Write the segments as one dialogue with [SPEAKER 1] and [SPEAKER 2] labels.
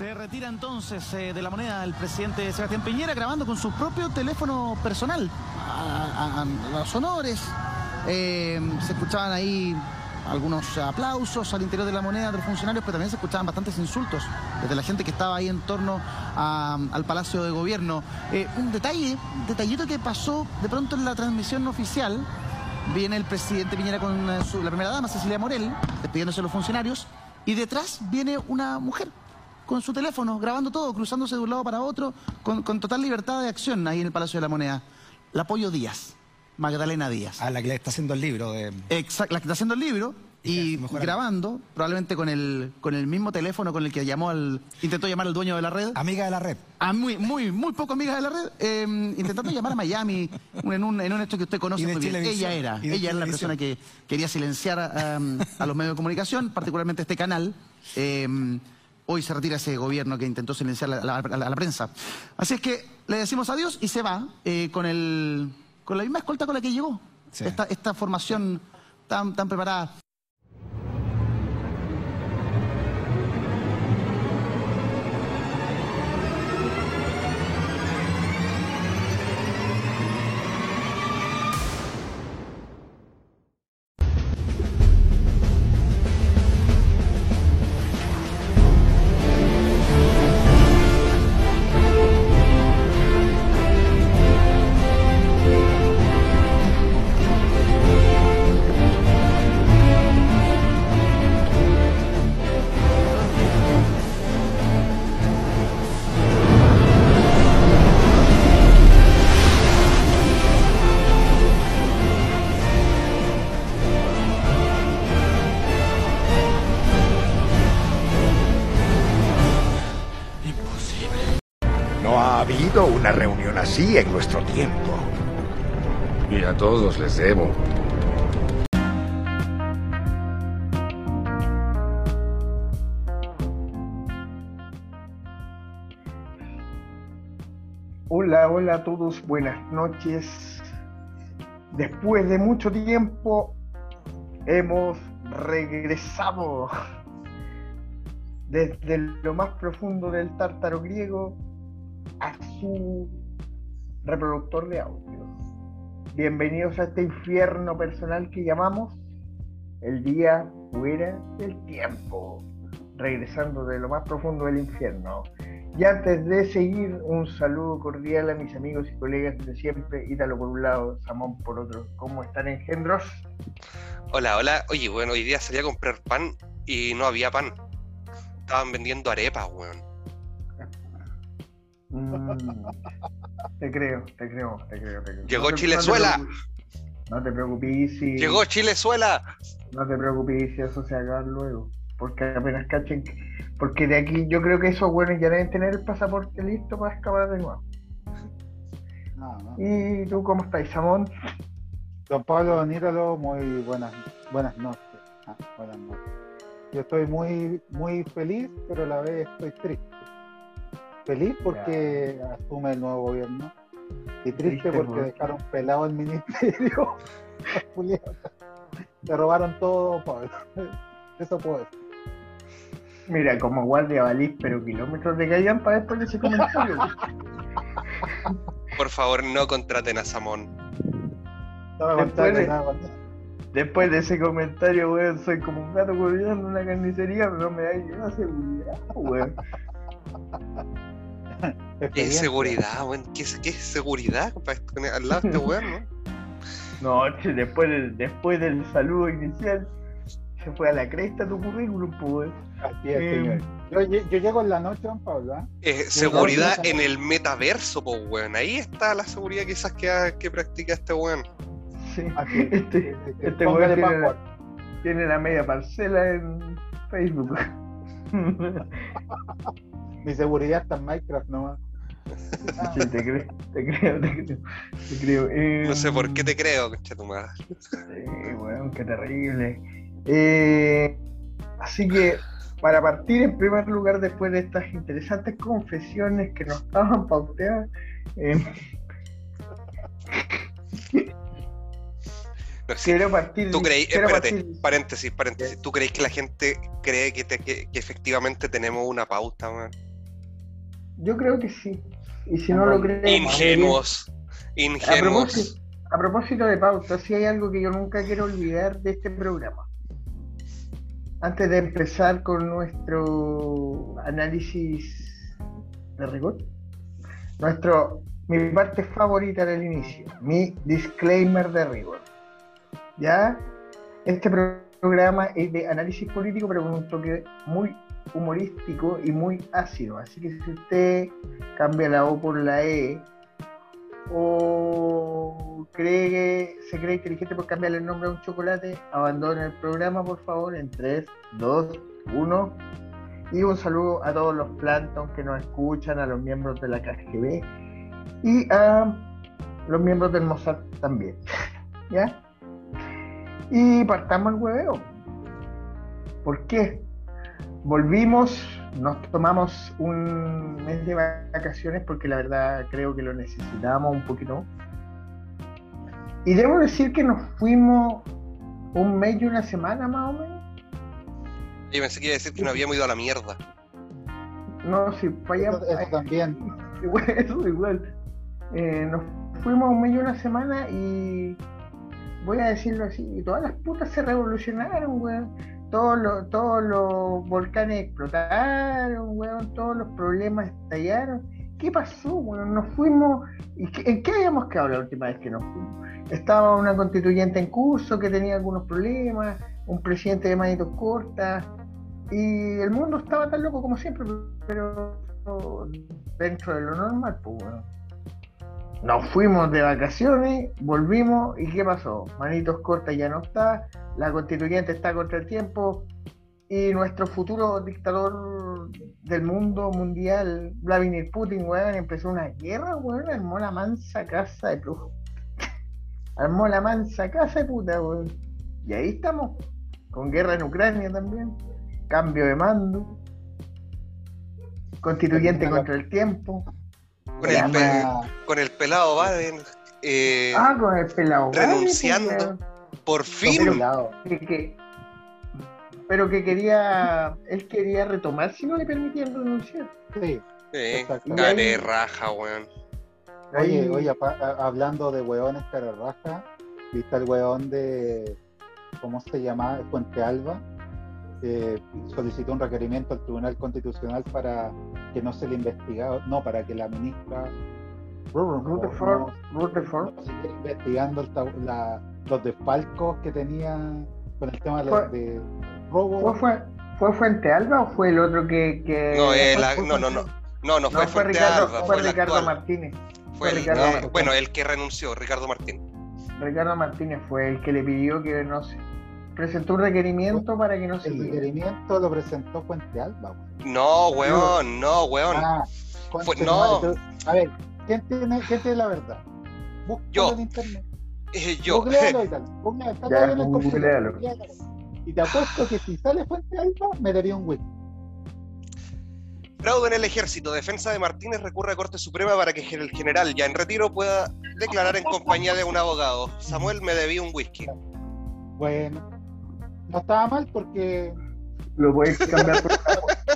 [SPEAKER 1] Se retira entonces eh, de la moneda el presidente Sebastián Piñera grabando con su propio teléfono personal los honores. Eh, se escuchaban ahí algunos aplausos al interior de la moneda de los funcionarios, pero también se escuchaban bastantes insultos desde la gente que estaba ahí en torno al Palacio de Gobierno. Eh, un detalle, detallito que pasó de pronto en la transmisión oficial. Viene el presidente Piñera con su- la primera dama, Cecilia Morel, despidiéndose de los funcionarios, y detrás viene una mujer con su teléfono, grabando todo, cruzándose de un lado para otro, con, con total libertad de acción ahí en el Palacio de la Moneda. La Apoyo Díaz, Magdalena Díaz.
[SPEAKER 2] A la que le está haciendo el libro de...
[SPEAKER 1] Exacto, la que está haciendo el libro y grabando, probablemente con el, con el mismo teléfono con el que llamó al, intentó llamar al dueño de la red.
[SPEAKER 2] Amiga de la red.
[SPEAKER 1] A muy, muy, muy poco amiga de la red, eh, intentando llamar a Miami en un, en un hecho que usted conoce muy bien. Ella era, ella era la persona que quería silenciar a, a los medios de comunicación, particularmente este canal. Eh, hoy se retira ese gobierno que intentó silenciar a la, a la- a la prensa. Así es que le decimos adiós y se va eh, con, el, con la misma escolta con la que llegó.
[SPEAKER 2] Sí.
[SPEAKER 1] Esta, esta formación tan, tan preparada.
[SPEAKER 3] Ha habido una reunión así en nuestro tiempo.
[SPEAKER 4] Y a todos les debo.
[SPEAKER 5] Hola, hola a todos, buenas noches. Después de mucho tiempo hemos regresado desde lo más profundo del tártaro griego a su reproductor de audio. Bienvenidos a este infierno personal que llamamos el día fuera del tiempo, regresando de lo más profundo del infierno. Y antes de seguir, un saludo cordial a mis amigos y colegas de siempre, Ítalo por un lado, Samón por otro. ¿Cómo están engendros?
[SPEAKER 6] Hola, hola. Oye, bueno, hoy día salí a comprar pan y no había pan. Estaban vendiendo arepas, weón.
[SPEAKER 5] Mm, te creo, te creo, te creo, te creo.
[SPEAKER 6] Llegó
[SPEAKER 5] No te-
[SPEAKER 6] Chilezuela.
[SPEAKER 5] No te preocupes, no te preocupes si...
[SPEAKER 6] Llegó Chilezuela.
[SPEAKER 5] No te preocupes si eso se haga luego. Porque apenas cachen... que- Porque de aquí yo creo que esos buenos ya deben tener el pasaporte listo para escapar de nuevo.
[SPEAKER 7] No, no.
[SPEAKER 5] ¿Y tú cómo estás, Samón?
[SPEAKER 7] Don Pablo Don Ítalo, muy buenas, buenas noches. Ah, buenas noches. Yo estoy muy, muy feliz, pero a la vez estoy triste. Feliz porque asume el nuevo gobierno y triste,
[SPEAKER 5] Triste
[SPEAKER 7] porque
[SPEAKER 5] por-
[SPEAKER 7] dejaron pelado el ministerio. Julián. Se robaron todo, Pablo. Eso puedo decir.
[SPEAKER 5] Mira, como guardia valís, pero kilómetros de callan para después de ese comentario.
[SPEAKER 6] Por favor, no contraten a Samón.
[SPEAKER 7] No me
[SPEAKER 5] Después
[SPEAKER 7] contaron
[SPEAKER 5] de-
[SPEAKER 7] nada.
[SPEAKER 5] Después de ese comentario, weón, soy como un gato cuidando en una carnicería, pero no me da ni una seguridad, weón.
[SPEAKER 6] ¿Qué seguridad, weón? ¿Qué, qué seguridad al lado de este weón, no?
[SPEAKER 5] No, che, después del, después del saludo inicial, se fue a la cresta tu currículum, pues, weón.
[SPEAKER 7] Así es,
[SPEAKER 5] Eh,
[SPEAKER 7] señor. Yo, llego en la noche, Don Pablo. ¿ah?
[SPEAKER 6] Eh, seguridad en el metaverso, po, weón. Ahí está la seguridad quizás que, ha- que practica este weón.
[SPEAKER 5] Sí.
[SPEAKER 7] Así es.
[SPEAKER 5] Este, este weón tiene la, tiene la media parcela en Facebook.
[SPEAKER 7] Mi seguridad está en Minecraft nomás.
[SPEAKER 5] Sí, te creo, te creo, te creo. Te creo. Eh,
[SPEAKER 6] No sé por qué te creo, concha tu madre.
[SPEAKER 5] Sí, weón, qué terrible. Eh, así que, para partir en primer lugar, después de estas interesantes confesiones que nos estaban pauteadas, eh,
[SPEAKER 6] No, sí,
[SPEAKER 5] quiero partir.
[SPEAKER 6] ¿Tú creí,
[SPEAKER 5] quiero
[SPEAKER 6] espérate,
[SPEAKER 5] partir-
[SPEAKER 6] paréntesis, paréntesis, ¿tú crees que la gente cree que, te- que, que efectivamente tenemos una pauta, weón?
[SPEAKER 5] Yo creo que sí. Y si no lo creen...
[SPEAKER 6] Ingenuos.
[SPEAKER 5] A
[SPEAKER 6] Ingenuos.
[SPEAKER 5] propósito, a propósito de pauta, sí hay algo que yo nunca quiero olvidar de este programa. Antes de empezar con nuestro análisis de rigor, nuestro, mi parte favorita del inicio, mi disclaimer de rigor. ¿Ya? Este pro- programa es de análisis político, pero con un toque muy humorístico y muy ácido. Así que si usted cambia la O por la E, o cree que se cree inteligente por cambiarle el nombre a un chocolate, abandone el programa por favor en 3, 2, 1 y un saludo a todos los plancton que nos escuchan, a los miembros de la KGB y a los miembros del Mossad también. ¿Ya? Y partamos el hueveo. ¿Por qué? Volvimos, nos tomamos un mes de vacaciones porque la verdad creo que lo necesitábamos un poquito. Y debo decir que nos fuimos un mes y una semana más o menos.
[SPEAKER 6] Yo pensé que iba a decir que no habíamos ido a la mierda.
[SPEAKER 5] No, si fallamos.
[SPEAKER 7] Eso, eso también.
[SPEAKER 5] Igual, eso igual. Eh, nos fuimos un mes y una semana y voy a decirlo así, todas las putas se revolucionaron, weón. Todos los, todos los volcanes explotaron, weón. Todos los problemas estallaron. ¿Qué pasó, weón? Nos fuimos. ¿y ¿En qué habíamos quedado la última vez que nos fuimos? Estaba una constituyente en curso que tenía algunos problemas, un presidente de manitos cortas, y el mundo estaba tan loco como siempre, pero dentro de lo normal, pues bueno. Nos fuimos de vacaciones, volvimos y ¿qué pasó? Manitos cortas ya no está, la constituyente está contra el tiempo y nuestro futuro dictador del mundo mundial, Vladimir Putin, weón, empezó una guerra, weón, armó la mansa casa de brujo. Armó la mansa casa de puta, weón. Y ahí estamos, con guerra en Ucrania también, cambio de mando, constituyente contra el tiempo.
[SPEAKER 6] Con el,
[SPEAKER 5] Ya,
[SPEAKER 6] pe- con el pelado Baden. eh,
[SPEAKER 5] Ah, con el pelado. Vale,
[SPEAKER 6] renunciando.
[SPEAKER 5] weón.
[SPEAKER 6] por fin.
[SPEAKER 7] pelados.
[SPEAKER 5] que, que- pero que quería, él quería retomar si no le permitían renunciar.
[SPEAKER 7] Sí. Exacto.
[SPEAKER 6] care raja, weón.
[SPEAKER 7] Oye, oye, hablando de hueones cara raja, ¿viste el hueón de, ¿cómo se llama? Fuente Alba? Que solicitó un requerimiento al Tribunal Constitucional para que no se le investigara, no, para que la ministra
[SPEAKER 5] Rutherford,
[SPEAKER 7] no- no siguiera investigando el ta- la- los desfalcos que tenía con el tema de,
[SPEAKER 5] Fue-
[SPEAKER 7] de robo.
[SPEAKER 5] ¿Fue, fue, ¿Fue Fuente Alba o fue el otro que.? que
[SPEAKER 6] No, eh, la- no, no, no. No, no fue
[SPEAKER 5] No, fue
[SPEAKER 6] Fuente
[SPEAKER 5] Ricardo,
[SPEAKER 6] Alba,
[SPEAKER 5] fue
[SPEAKER 6] fue el
[SPEAKER 5] Ricardo
[SPEAKER 6] actual.
[SPEAKER 5] Martínez.
[SPEAKER 6] Fue el-
[SPEAKER 5] Ricardo
[SPEAKER 6] eh,
[SPEAKER 5] Martínez.
[SPEAKER 6] bueno, el que renunció, Ricardo Martín.
[SPEAKER 5] Ricardo Martínez fue el que le pidió que no se. Presentó un requerimiento para que no se.
[SPEAKER 7] El requerimiento lo presentó Fuente Alba. weón.
[SPEAKER 6] No, weón, no, weón.
[SPEAKER 7] Ah,
[SPEAKER 6] Fue- no.
[SPEAKER 7] A ver, ¿quién tiene, quién tiene la verdad? Búscalo
[SPEAKER 6] Yo.
[SPEAKER 7] en internet.
[SPEAKER 6] Eh, yo.
[SPEAKER 7] Googlealo y tal. Googlealo, está
[SPEAKER 5] Ya,
[SPEAKER 7] todo en el computador.
[SPEAKER 5] googlealo.
[SPEAKER 7] Googlealo. Y te apuesto que si sale Fuente Alba, me daría un wiki.
[SPEAKER 6] Fraude en el ejército. Defensa de Martínez recurre a Corte Suprema para que el general ya en retiro pueda declarar en compañía de un abogado. Samuel me debía un whisky.
[SPEAKER 7] Bueno, no estaba mal porque
[SPEAKER 5] Lo podéis cambiar por.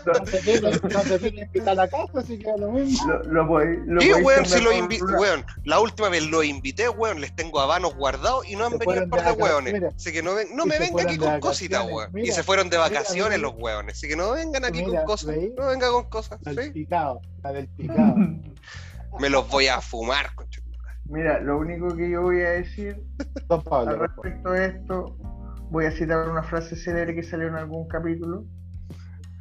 [SPEAKER 7] no te tiene no te invitar a la casa, así que lo mismo.
[SPEAKER 5] Lo, lo podéis- podéis
[SPEAKER 6] weón, si lo invité,
[SPEAKER 5] una-
[SPEAKER 6] weón. La última vez lo invité, weón. Les tengo habanos guardados y no han
[SPEAKER 7] Se
[SPEAKER 6] venido el par
[SPEAKER 7] de
[SPEAKER 6] de weones.
[SPEAKER 7] mira.
[SPEAKER 6] Así que no, ven- no me
[SPEAKER 7] se
[SPEAKER 6] venga
[SPEAKER 7] fueron
[SPEAKER 6] aquí con cositas, weón. Y se fueron de vacaciones
[SPEAKER 7] mira.
[SPEAKER 6] los weones. Así que no vengan aquí
[SPEAKER 7] Mira,
[SPEAKER 6] con cosas.
[SPEAKER 7] ¿veis?
[SPEAKER 6] No vengan con cosas.
[SPEAKER 7] La del
[SPEAKER 6] ¿sí?
[SPEAKER 7] picado, la del picado.
[SPEAKER 6] Me los voy a fumar, concha.
[SPEAKER 5] Mira, lo único que yo voy a decir al
[SPEAKER 7] Pablo,
[SPEAKER 5] respecto de esto, voy a citar una frase célebre que salió en algún capítulo.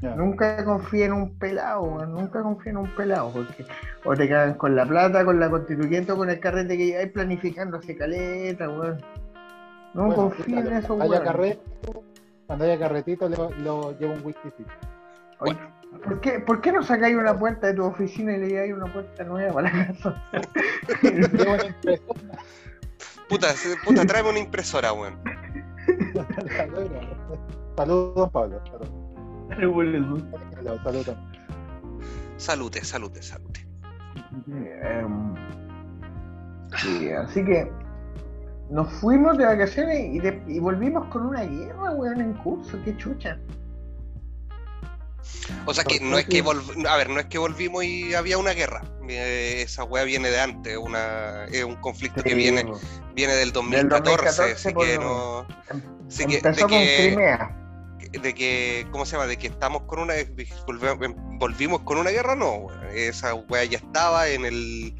[SPEAKER 5] Nunca confíe en un pelado, weón, nunca confíe en un pelado, porque o te cagan con la plata, con la constituyente o con el carrete que lleváis planificando hace caleta, weón. No
[SPEAKER 7] Bueno,
[SPEAKER 5] confíen en eso,
[SPEAKER 7] cuando haya
[SPEAKER 5] weón.
[SPEAKER 7] carrete, cuando haya carretito, lo, lo llevo un whisky.
[SPEAKER 5] Oye, ¿por, qué, ¿Por qué no sacáis una puerta de tu oficina y le lleváis una puerta nueva para la casa?
[SPEAKER 7] Llevo una impresora.
[SPEAKER 6] Puta, puta, tráeme una impresora, weón.
[SPEAKER 7] Saludos, Pablo. Saludos. Saludos.
[SPEAKER 6] Salute, salute, salute.
[SPEAKER 5] Sí, así que nos fuimos de vacaciones y, de- y volvimos con una guerra, weón, en curso, qué chucha.
[SPEAKER 6] O sea que no es que volv- a ver, no es que volvimos y había una guerra. Eh, esa weá viene de antes, una, es un conflicto que viene, viene del 2014,
[SPEAKER 5] 2014
[SPEAKER 6] así que no. Así que,
[SPEAKER 5] Empezó
[SPEAKER 6] de
[SPEAKER 5] con
[SPEAKER 6] que, de que, ¿cómo se llama? De que estamos con una, volvemos, volvimos con una guerra, no, esa weá ya estaba en el,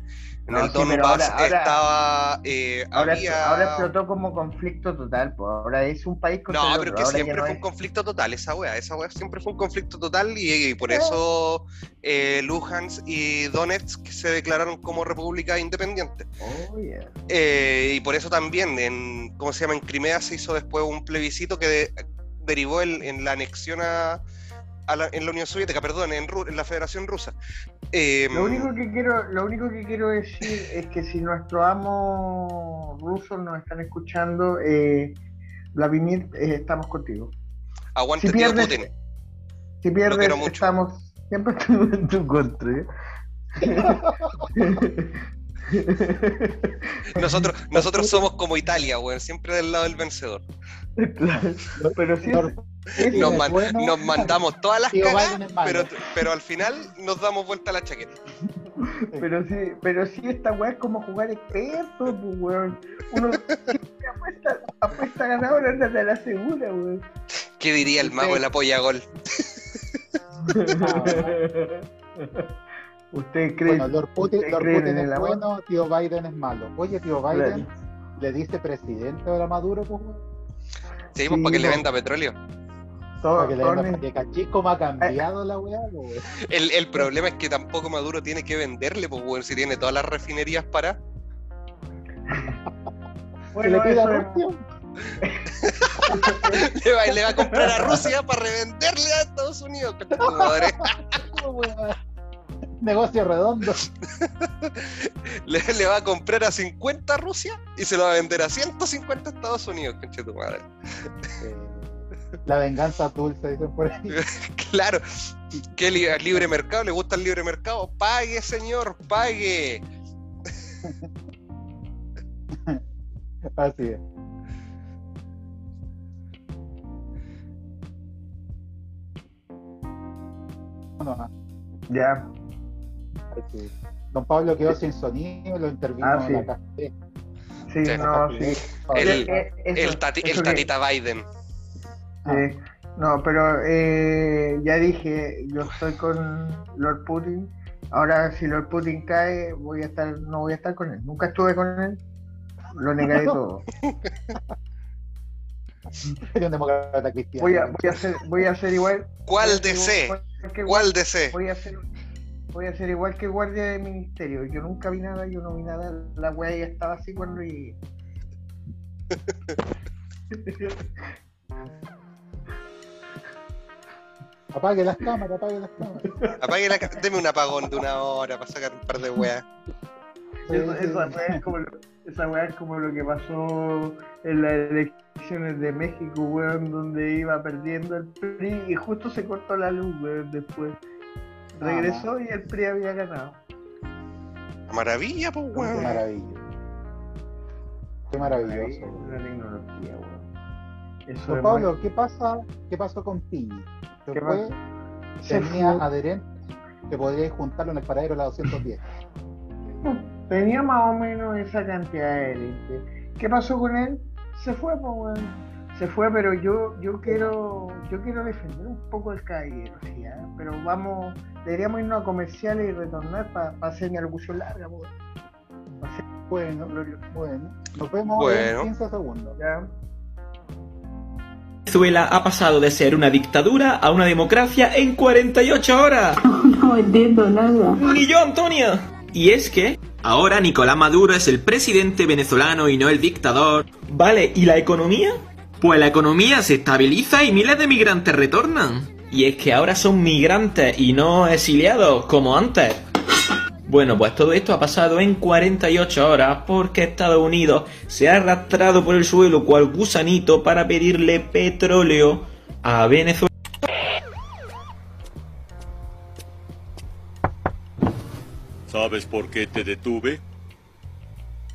[SPEAKER 6] en
[SPEAKER 5] No,
[SPEAKER 6] el
[SPEAKER 5] sí,
[SPEAKER 6] Donbass,
[SPEAKER 5] ahora-
[SPEAKER 6] estaba, eh,
[SPEAKER 5] Ahora,
[SPEAKER 6] había...
[SPEAKER 5] ahora explotó como conflicto total, pues ahora es un país contra
[SPEAKER 6] No, pero
[SPEAKER 5] otro.
[SPEAKER 6] que siempre
[SPEAKER 5] no
[SPEAKER 6] fue un conflicto total esa weá. Esa weá siempre fue un conflicto total y, y por eso eh, Luhansk y Donetsk se declararon como república independiente.
[SPEAKER 5] Oh, yeah.
[SPEAKER 6] Eh, y por eso también, en, ¿cómo se llama? En Crimea se hizo después un plebiscito que de- derivó en, en la anexión a, a la, en la Unión Soviética, perdón, en, la Federación Rusa. Eh,
[SPEAKER 5] Lo único que quiero, lo único que quiero decir es que si nuestros amos rusos nos están escuchando, eh, Vladimir, eh, estamos contigo.
[SPEAKER 6] aguante
[SPEAKER 5] si
[SPEAKER 6] tío
[SPEAKER 5] pierdes-
[SPEAKER 6] Putin.
[SPEAKER 5] Si pierdes, estamos siempre estamos en tu contra.
[SPEAKER 6] Nosotros, nosotros somos como Italia, weón, siempre del lado del vencedor.
[SPEAKER 5] Claro, Pero
[SPEAKER 7] Putin
[SPEAKER 6] Nos,
[SPEAKER 7] es
[SPEAKER 6] man-
[SPEAKER 7] bueno,
[SPEAKER 6] nos mandamos todas las
[SPEAKER 7] malo.
[SPEAKER 6] pero, pero al final nos damos vuelta a la chaqueta.
[SPEAKER 5] Pero sí, pero sí, esta weá es como jugar experto, pues, weón. Uno siempre apuesta, apuesta ganadora hasta te la segura, weón.
[SPEAKER 6] ¿Qué diría el mago
[SPEAKER 5] Sí.
[SPEAKER 6] de la polla gol?
[SPEAKER 5] ¿Usted cree?
[SPEAKER 7] Bueno, Lord Putin,
[SPEAKER 5] ¿Ustedes
[SPEAKER 7] Lord
[SPEAKER 5] creen
[SPEAKER 7] Putin
[SPEAKER 5] en el
[SPEAKER 7] es
[SPEAKER 5] amor?
[SPEAKER 7] bueno, tío Biden es malo. Oye, tío Biden le dice presidente ahora a Maduro, pues,
[SPEAKER 5] Sí,
[SPEAKER 6] para que le venda petróleo.
[SPEAKER 5] Todo-
[SPEAKER 7] para que le para que cachis cómo ha cambiado la weá, pues.
[SPEAKER 6] El, el problema es que tampoco Maduro tiene que venderle, pues, weón, si tiene todas las refinerías para.
[SPEAKER 5] Bueno,
[SPEAKER 7] le pida
[SPEAKER 5] eso
[SPEAKER 7] a
[SPEAKER 5] es-
[SPEAKER 7] Rusia.
[SPEAKER 6] Le va, le va a comprar a Rusia para revenderle a Estados Unidos.
[SPEAKER 7] Negocio redondo.
[SPEAKER 6] Le, le va a comprar a 50 a Rusia y se lo va a vender a 150 a Estados Unidos, concha tu madre.
[SPEAKER 7] Eh, la venganza dulce, dicen por ahí.
[SPEAKER 6] Claro, que li- libre mercado, le gusta el libre mercado. Pague, señor, pague.
[SPEAKER 7] Así es. No, no,
[SPEAKER 5] Ya.
[SPEAKER 7] Don Pablo quedó sin sonido, lo intervino
[SPEAKER 5] Ah, sí.
[SPEAKER 7] la café.
[SPEAKER 5] Sí,
[SPEAKER 6] Sí.
[SPEAKER 5] no, sí.
[SPEAKER 6] El-
[SPEAKER 5] Eh, eh,
[SPEAKER 6] El, tati- el
[SPEAKER 5] que-
[SPEAKER 6] tatita Biden.
[SPEAKER 5] Sí. No, pero eh, ya dije, yo estoy con Lord Putin. Ahora, si Lord Putin cae, voy a estar, no voy a estar con él. Nunca estuve con él. Lo negaré todo.
[SPEAKER 7] Era un demócrata cristiano.
[SPEAKER 5] Voy a, voy a hacer, voy a hacer igual.
[SPEAKER 6] ¿Cuál
[SPEAKER 5] voy a hacer
[SPEAKER 6] DC? ¿Cuál DC?
[SPEAKER 5] Voy a hacer, voy a hacer igual que guardia de ministerio. Yo nunca vi nada, yo no vi nada. La wea ya estaba así cuando llegué.
[SPEAKER 7] Apague las cámaras, apague las cámaras.
[SPEAKER 6] Apague la Deme un apagón de una hora para sacar un par de weas.
[SPEAKER 5] Eso- esa wea es como lo, esa wea es como lo que pasó en las elecciones de México, weón, donde iba perdiendo el PRI y justo se cortó la luz, weón, después. Regresó y el PRI había ganado.
[SPEAKER 6] Maravilla, pues
[SPEAKER 7] Qué
[SPEAKER 6] weón.
[SPEAKER 7] maravilla. Qué maravilloso.
[SPEAKER 5] La tecnología, weón. Eso es
[SPEAKER 7] Pablo, ¿qué pasa? ¿Qué pasó con Piñi?
[SPEAKER 5] ¿Qué
[SPEAKER 7] fue, tenía
[SPEAKER 5] fue.
[SPEAKER 7] adherentes que podríais juntarlo en el paradero de la 210.
[SPEAKER 5] Tenía más o menos esa cantidad de gente. ¿Qué pasó con él? Se fue, pues, weón. Se fue, pero yo, yo quiero, yo quiero defender un poco el caballero, ¿sí, ah? Pero vamos, deberíamos irnos a comerciales y retornar para hacer mi alocución larga, pues. Pa' hacer
[SPEAKER 7] Bueno, bueno. Nos vemos
[SPEAKER 6] Bueno.
[SPEAKER 7] en 15 segundos.
[SPEAKER 5] ¿Ya?
[SPEAKER 2] Venezuela ha pasado de ser una dictadura a una democracia en 48 horas.
[SPEAKER 8] No entiendo nada.
[SPEAKER 2] Ni yo, Antonio. Y es que ahora Nicolás Maduro es el presidente venezolano y no el dictador. Vale, ¿y la economía? Pues la economía se estabiliza y miles de migrantes retornan. Y es que ahora son migrantes y no exiliados como antes. Bueno, pues todo esto ha pasado en 48 horas porque Estados Unidos se ha arrastrado por el suelo cual gusanito para pedirle petróleo a Venezuela.
[SPEAKER 9] ¿Sabes por qué te detuve?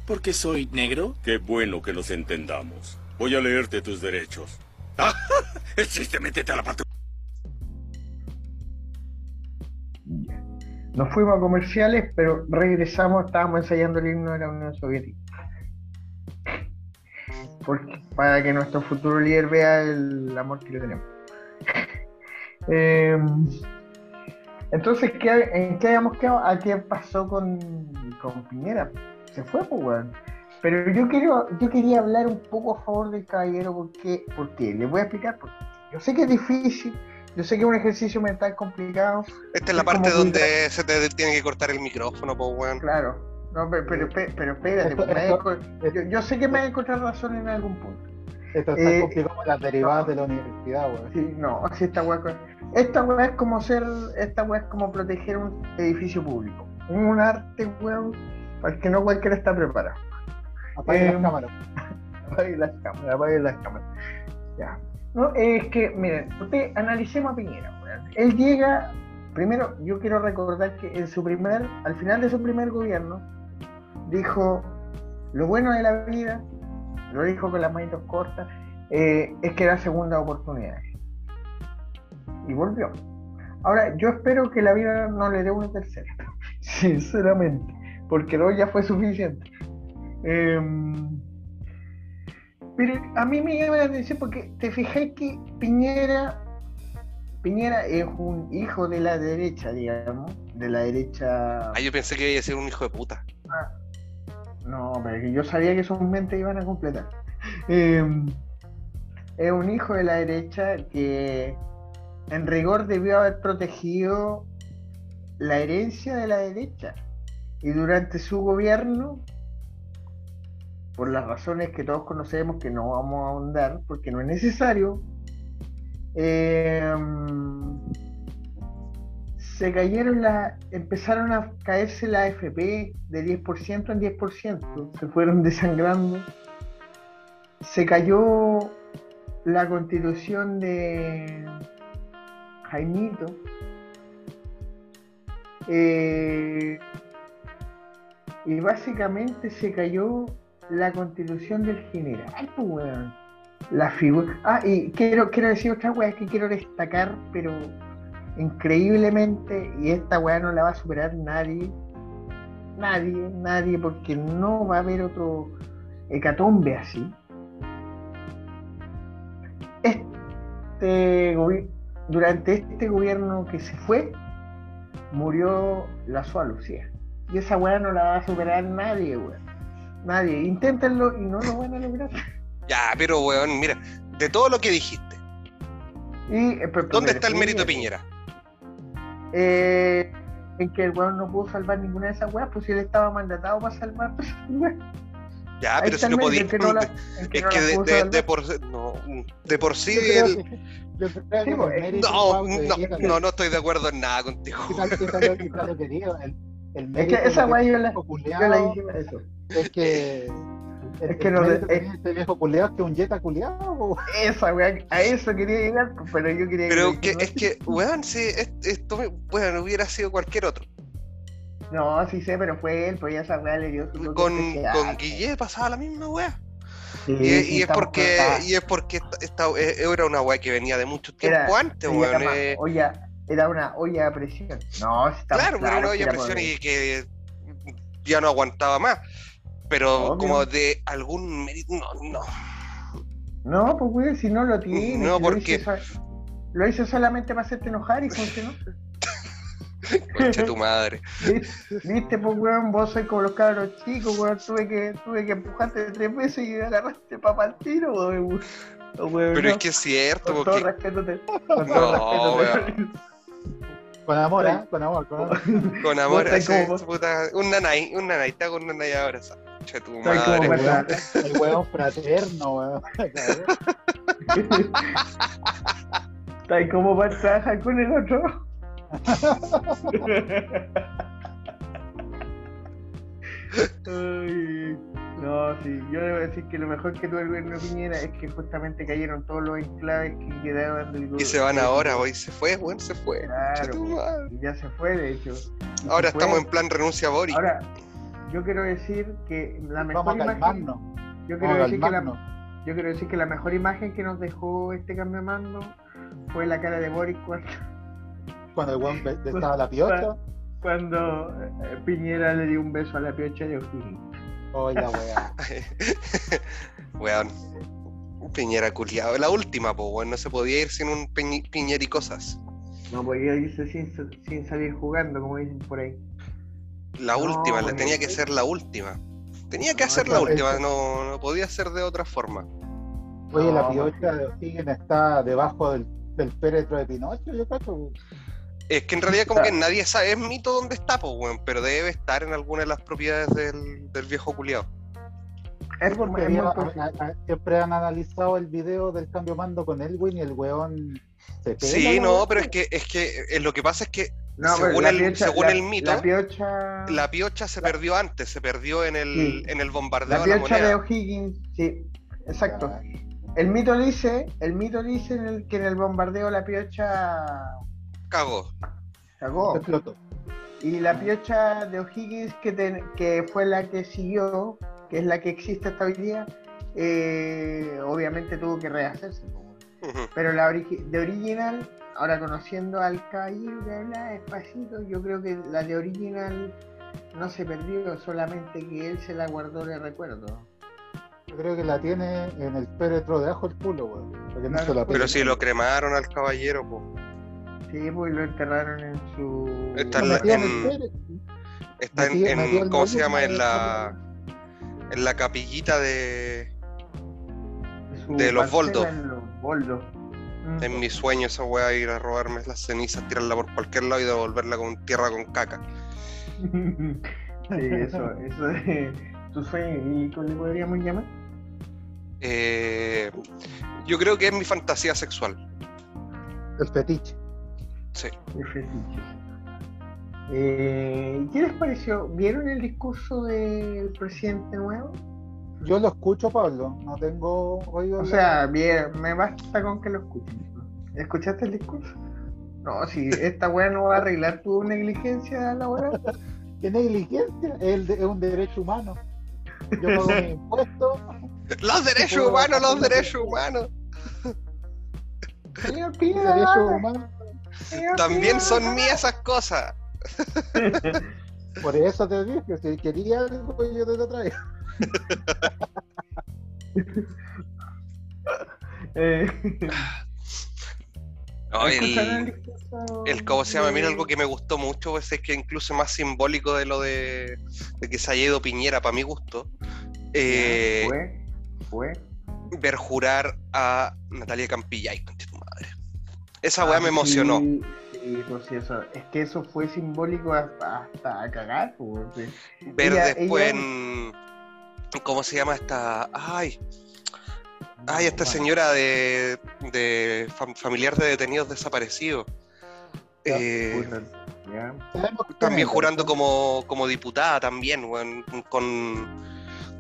[SPEAKER 10] ¿Porque soy negro?
[SPEAKER 9] Qué bueno que nos entendamos. Voy a leerte tus derechos. ¡Ah! ¡El chiste, métete a la patrulla!
[SPEAKER 5] Nos fuimos a comerciales, pero regresamos, estábamos ensayando el himno de la Unión Soviética. Porque, para que nuestro futuro líder vea el amor que le tenemos. Eh, entonces, ¿qué, ¿en qué habíamos quedado? ¿A qué pasó con, con Piñera? Se fue, pues, weón. Pero yo quiero, yo quería hablar un poco a favor del caballero porque, porque les voy a explicar porque yo sé que es difícil, yo sé que es un ejercicio mental complicado.
[SPEAKER 6] Esta es la parte donde se te tiene que cortar el micrófono, pues weón.
[SPEAKER 5] Claro, no, pero, pero, pero espérate,
[SPEAKER 7] Esto-
[SPEAKER 5] yo, yo sé que me vas a encontrar razón en algún punto.
[SPEAKER 7] Esto está
[SPEAKER 5] Eh,
[SPEAKER 7] complicado como las derivadas de la universidad, weón.
[SPEAKER 5] Sí, no, así esta weá. con- Esta weá es como ser, esta weá es como proteger un edificio público. Un arte, weón, para el que no cualquiera está preparado.
[SPEAKER 7] Apague
[SPEAKER 5] Eh,
[SPEAKER 7] las cámaras.
[SPEAKER 5] Apague las cámaras, apague las cámaras. Ya. No, es que, miren, usted analicemos a Piñera. Él llega, primero, yo quiero recordar que en su primer, al final de su primer gobierno, dijo, lo bueno de la vida, lo dijo con las manitos cortas, eh, es que da segunda oportunidad. Y volvió. Ahora, yo espero que la vida no le dé una tercera, sinceramente, porque lo ya fue suficiente. Em, pero a mí me llama la atención porque te fijas que Piñera, Piñera es un hijo de la derecha, digamos, de la derecha.
[SPEAKER 6] Ah, yo pensé que iba a ser un hijo de puta.
[SPEAKER 5] No, pero yo sabía que sus mentes iban a completar. Em, es un hijo de la derecha que en rigor debió haber protegido la herencia de la derecha. Y durante su gobierno, por las razones que todos conocemos que no vamos a ahondar, porque no es necesario, em, se cayeron las, empezaron a caerse la AFP de 10% en 10%, se fueron desangrando. Se cayó la constitución de Jaimito. Eh, y básicamente se cayó la constitución del general, pues, weón. La figura. Ah, y quiero, quiero decir otra weá que quiero destacar, pero increíblemente, y esta weá no la va a superar nadie, nadie, nadie, porque no va a haber otro hecatombe así. Este durante este gobierno que se fue, murió la Soa Lucía. Y esa weá no la va a superar nadie, weón. Nadie. Inténtenlo y no lo van a lograr.
[SPEAKER 6] Ya, pero weón, mira, de todo lo que dijiste,
[SPEAKER 5] Y, eh, pero-
[SPEAKER 6] ¿dónde está el mérito de Piñera?
[SPEAKER 5] eh, en que el weón no pudo salvar ninguna de esas weas, pues si él estaba mandatado para salvar weas.
[SPEAKER 6] Ya,
[SPEAKER 5] Ahí
[SPEAKER 6] pero si no podía.
[SPEAKER 5] que no la- en que
[SPEAKER 6] Es
[SPEAKER 5] no
[SPEAKER 6] que de, por, no, de por sí
[SPEAKER 7] Yo creo
[SPEAKER 6] el.
[SPEAKER 7] que- yo creo
[SPEAKER 5] Sí,
[SPEAKER 7] que
[SPEAKER 5] pues,
[SPEAKER 7] el mérito,
[SPEAKER 6] No,
[SPEAKER 7] Pablo,
[SPEAKER 6] no,
[SPEAKER 7] fíjate,
[SPEAKER 6] no, no estoy de acuerdo en nada contigo.
[SPEAKER 7] el- el
[SPEAKER 5] Es que esa wea yo la, yo la dije eso.
[SPEAKER 7] Es que
[SPEAKER 5] Es que no es-
[SPEAKER 7] este viejo culiao es que un Jetta culiao po.
[SPEAKER 5] Esa wea, a eso quería llegar, pues, pero yo quería
[SPEAKER 6] Pero que, es que, weón, si es- esto bueno, hubiera sido cualquier otro.
[SPEAKER 5] No, sí sé, pero fue él, pues ya esa weá le dio su
[SPEAKER 6] Con, con
[SPEAKER 5] pues.
[SPEAKER 6] Guille pasaba la misma weá.
[SPEAKER 5] Sí,
[SPEAKER 6] Y, y
[SPEAKER 5] sí,
[SPEAKER 6] es
[SPEAKER 5] estamos
[SPEAKER 6] porque, y es porque esta, esta- eh, era una weá que venía de mucho tiempo
[SPEAKER 5] Era-
[SPEAKER 6] antes, weón. eh.
[SPEAKER 5] olla- era una olla a presión. No, estamos
[SPEAKER 6] Claro, pero
[SPEAKER 5] claros
[SPEAKER 6] no
[SPEAKER 5] que
[SPEAKER 6] había
[SPEAKER 5] era
[SPEAKER 6] presión y que ya no aguantaba más. Pero
[SPEAKER 5] Obvio.
[SPEAKER 6] como de algún mérito, no, no.
[SPEAKER 5] No, pues güey, si no lo tiene.
[SPEAKER 6] No,
[SPEAKER 5] lo
[SPEAKER 6] porque-
[SPEAKER 5] Lo hizo solamente para hacerte enojar y funcionó.
[SPEAKER 6] Conche tu madre.
[SPEAKER 5] Viste, pues weón, vos sois como los cabros chicos, weón. Tuve que, tuve que empujarte tres veces y agarraste papa al tiro, weón. Oh, weón,
[SPEAKER 6] Pero
[SPEAKER 5] no.
[SPEAKER 6] es que es cierto,
[SPEAKER 5] Con todo
[SPEAKER 6] porque.
[SPEAKER 5] respeto te. Con todo respeto te-
[SPEAKER 7] con amor, ¿eh? con amor, con amor.
[SPEAKER 6] Con amor, ese-
[SPEAKER 5] como-
[SPEAKER 6] puta, un nanay, un nanay, está con un nanay tu madre.
[SPEAKER 5] para-
[SPEAKER 7] El weón- el weón fraterno, weón.
[SPEAKER 5] Está ahí como trabajar con el otro. Ay, no, sí, yo debo decir que lo mejor que tuvo el gobierno de Piñera es que justamente cayeron todos los enclaves que quedaban del
[SPEAKER 6] Y se van ahora, hoy se fue, weón, se fue.
[SPEAKER 5] Claro, y ya se fue, de hecho. Y
[SPEAKER 6] Ahora
[SPEAKER 5] fue.
[SPEAKER 6] estamos en plan renuncia a Boris.
[SPEAKER 5] Ahora, yo quiero decir que la mejor
[SPEAKER 7] Vamos a
[SPEAKER 5] imagen.
[SPEAKER 7] calmarnos.
[SPEAKER 5] Yo quiero,
[SPEAKER 7] Vamos a
[SPEAKER 5] decir que la, yo quiero decir que la mejor imagen que nos dejó este cambio de mando fue la cara de Boris cuando,
[SPEAKER 7] Cuando el weón estaba la piocha.
[SPEAKER 5] Cuando eh, Piñera le dio un beso a la piocha de O'Higgins.
[SPEAKER 7] Oh, la weá.
[SPEAKER 6] Weón. Piñera culiado. La última, po, weón. No se podía ir sin un piñ- Piñera y cosas.
[SPEAKER 5] No podía irse sin, sin salir jugando, como dicen por ahí.
[SPEAKER 6] La
[SPEAKER 5] No,
[SPEAKER 6] última, le tenía que ser la última. Tenía que
[SPEAKER 5] No,
[SPEAKER 6] hacer la última, no, no podía ser de otra forma.
[SPEAKER 7] Oye, la piocha de O'Higgins está debajo del, del péretro de Pinocho, yo creo.
[SPEAKER 6] Es que en realidad como que nadie sabe, es mito dónde está, po, weón, pero debe estar en alguna de las propiedades del, del viejo culiao.
[SPEAKER 5] Es,
[SPEAKER 7] Porque
[SPEAKER 5] muy- es muy
[SPEAKER 7] había-
[SPEAKER 5] posible.
[SPEAKER 7] a- a- siempre han analizado el video del cambio mando con Elwin y el weón se pega.
[SPEAKER 6] Sí, no, pero es que, es que eh, lo que pasa es que
[SPEAKER 5] No,
[SPEAKER 6] según
[SPEAKER 5] la
[SPEAKER 6] el-
[SPEAKER 5] piocha-
[SPEAKER 6] según
[SPEAKER 5] la-
[SPEAKER 6] el mito,
[SPEAKER 5] La piocha.
[SPEAKER 6] la piocha se perdió antes, se perdió en el,
[SPEAKER 5] Sí.
[SPEAKER 6] en el bombardeo
[SPEAKER 5] La
[SPEAKER 6] de la
[SPEAKER 5] piocha de
[SPEAKER 6] moneda.
[SPEAKER 5] O'Higgins, sí, exacto. El mito dice, el mito dice en el, que en el bombardeo la piocha
[SPEAKER 6] Cagó.
[SPEAKER 5] cagó.
[SPEAKER 7] Explotó.
[SPEAKER 5] Y la piocha de O'Higgins, que, que fue la que siguió, que es la que existe hasta hoy día, eh, obviamente tuvo que rehacerse. Pero la origi- de original, ahora conociendo al caballero que habla despacito, yo creo que la de original no se perdió, solamente que él se la guardó de recuerdo.
[SPEAKER 7] Yo creo que la tiene en el péretro de abajo el culo, weón. Porque no se la
[SPEAKER 6] Pero si lo cremaron al caballero, po.
[SPEAKER 5] Sí, pues lo enterraron en su.
[SPEAKER 6] Está en la-
[SPEAKER 7] en.
[SPEAKER 6] Está en, ¿cómo se llama? En la, en la capillita de, de los boldos.
[SPEAKER 5] En los boldos. Mm.
[SPEAKER 6] en mi sueño esa weá, ir a robarme las cenizas, tirarla por cualquier lado y devolverla con tierra con caca.
[SPEAKER 5] sí, eso, eso de tu sueño, ¿y cómo le podríamos llamar?
[SPEAKER 6] Eh, yo creo que es mi fantasía sexual.
[SPEAKER 7] El fetiche.
[SPEAKER 6] Sí.
[SPEAKER 5] El fetiche. Eh, ¿Qué les pareció? ¿Vieron el discurso del presidente nuevo?
[SPEAKER 7] Yo lo escucho, Pablo. No tengo oído.
[SPEAKER 5] O sea, bien, me basta con que lo escuchen. ¿Escuchaste el discurso? No, si esta weá no va a arreglar tu negligencia laboral.
[SPEAKER 7] la- ¿Qué negligencia? Es, el de- es un derecho humano. Yo pago mi impuesto.
[SPEAKER 6] Los derechos humanos, los derechos humanos.
[SPEAKER 5] Señor
[SPEAKER 7] mi
[SPEAKER 5] Piñera,
[SPEAKER 7] derecho humano.
[SPEAKER 5] señor
[SPEAKER 6] También son mías esas cosas.
[SPEAKER 7] Por eso te dije, si quería algo, yo te lo traigo.
[SPEAKER 5] Eh,
[SPEAKER 6] No,
[SPEAKER 5] ¿escucharon el
[SPEAKER 6] el, cómo se llama, a mí
[SPEAKER 5] de-
[SPEAKER 6] algo que me gustó mucho pues, es que incluso más simbólico de lo de, de que se haya ido Piñera, para mi gusto. eh,
[SPEAKER 5] Fue, fue.
[SPEAKER 6] ver jurar a Natalia Campillay, concha tu madre. Esa weá
[SPEAKER 5] Ah,
[SPEAKER 6] me emocionó.
[SPEAKER 5] Sí, sí, sí, eso. Es que eso fue simbólico hasta, hasta cagar. pues.
[SPEAKER 6] Ver
[SPEAKER 5] ella-
[SPEAKER 6] después
[SPEAKER 5] ella-
[SPEAKER 6] en. ¿Cómo se llama esta? Ay, ay, esta
[SPEAKER 5] Bueno,
[SPEAKER 6] señora de, de fam- familiar de detenidos desaparecidos. Eh, también jurando como, como diputada también, weón, con,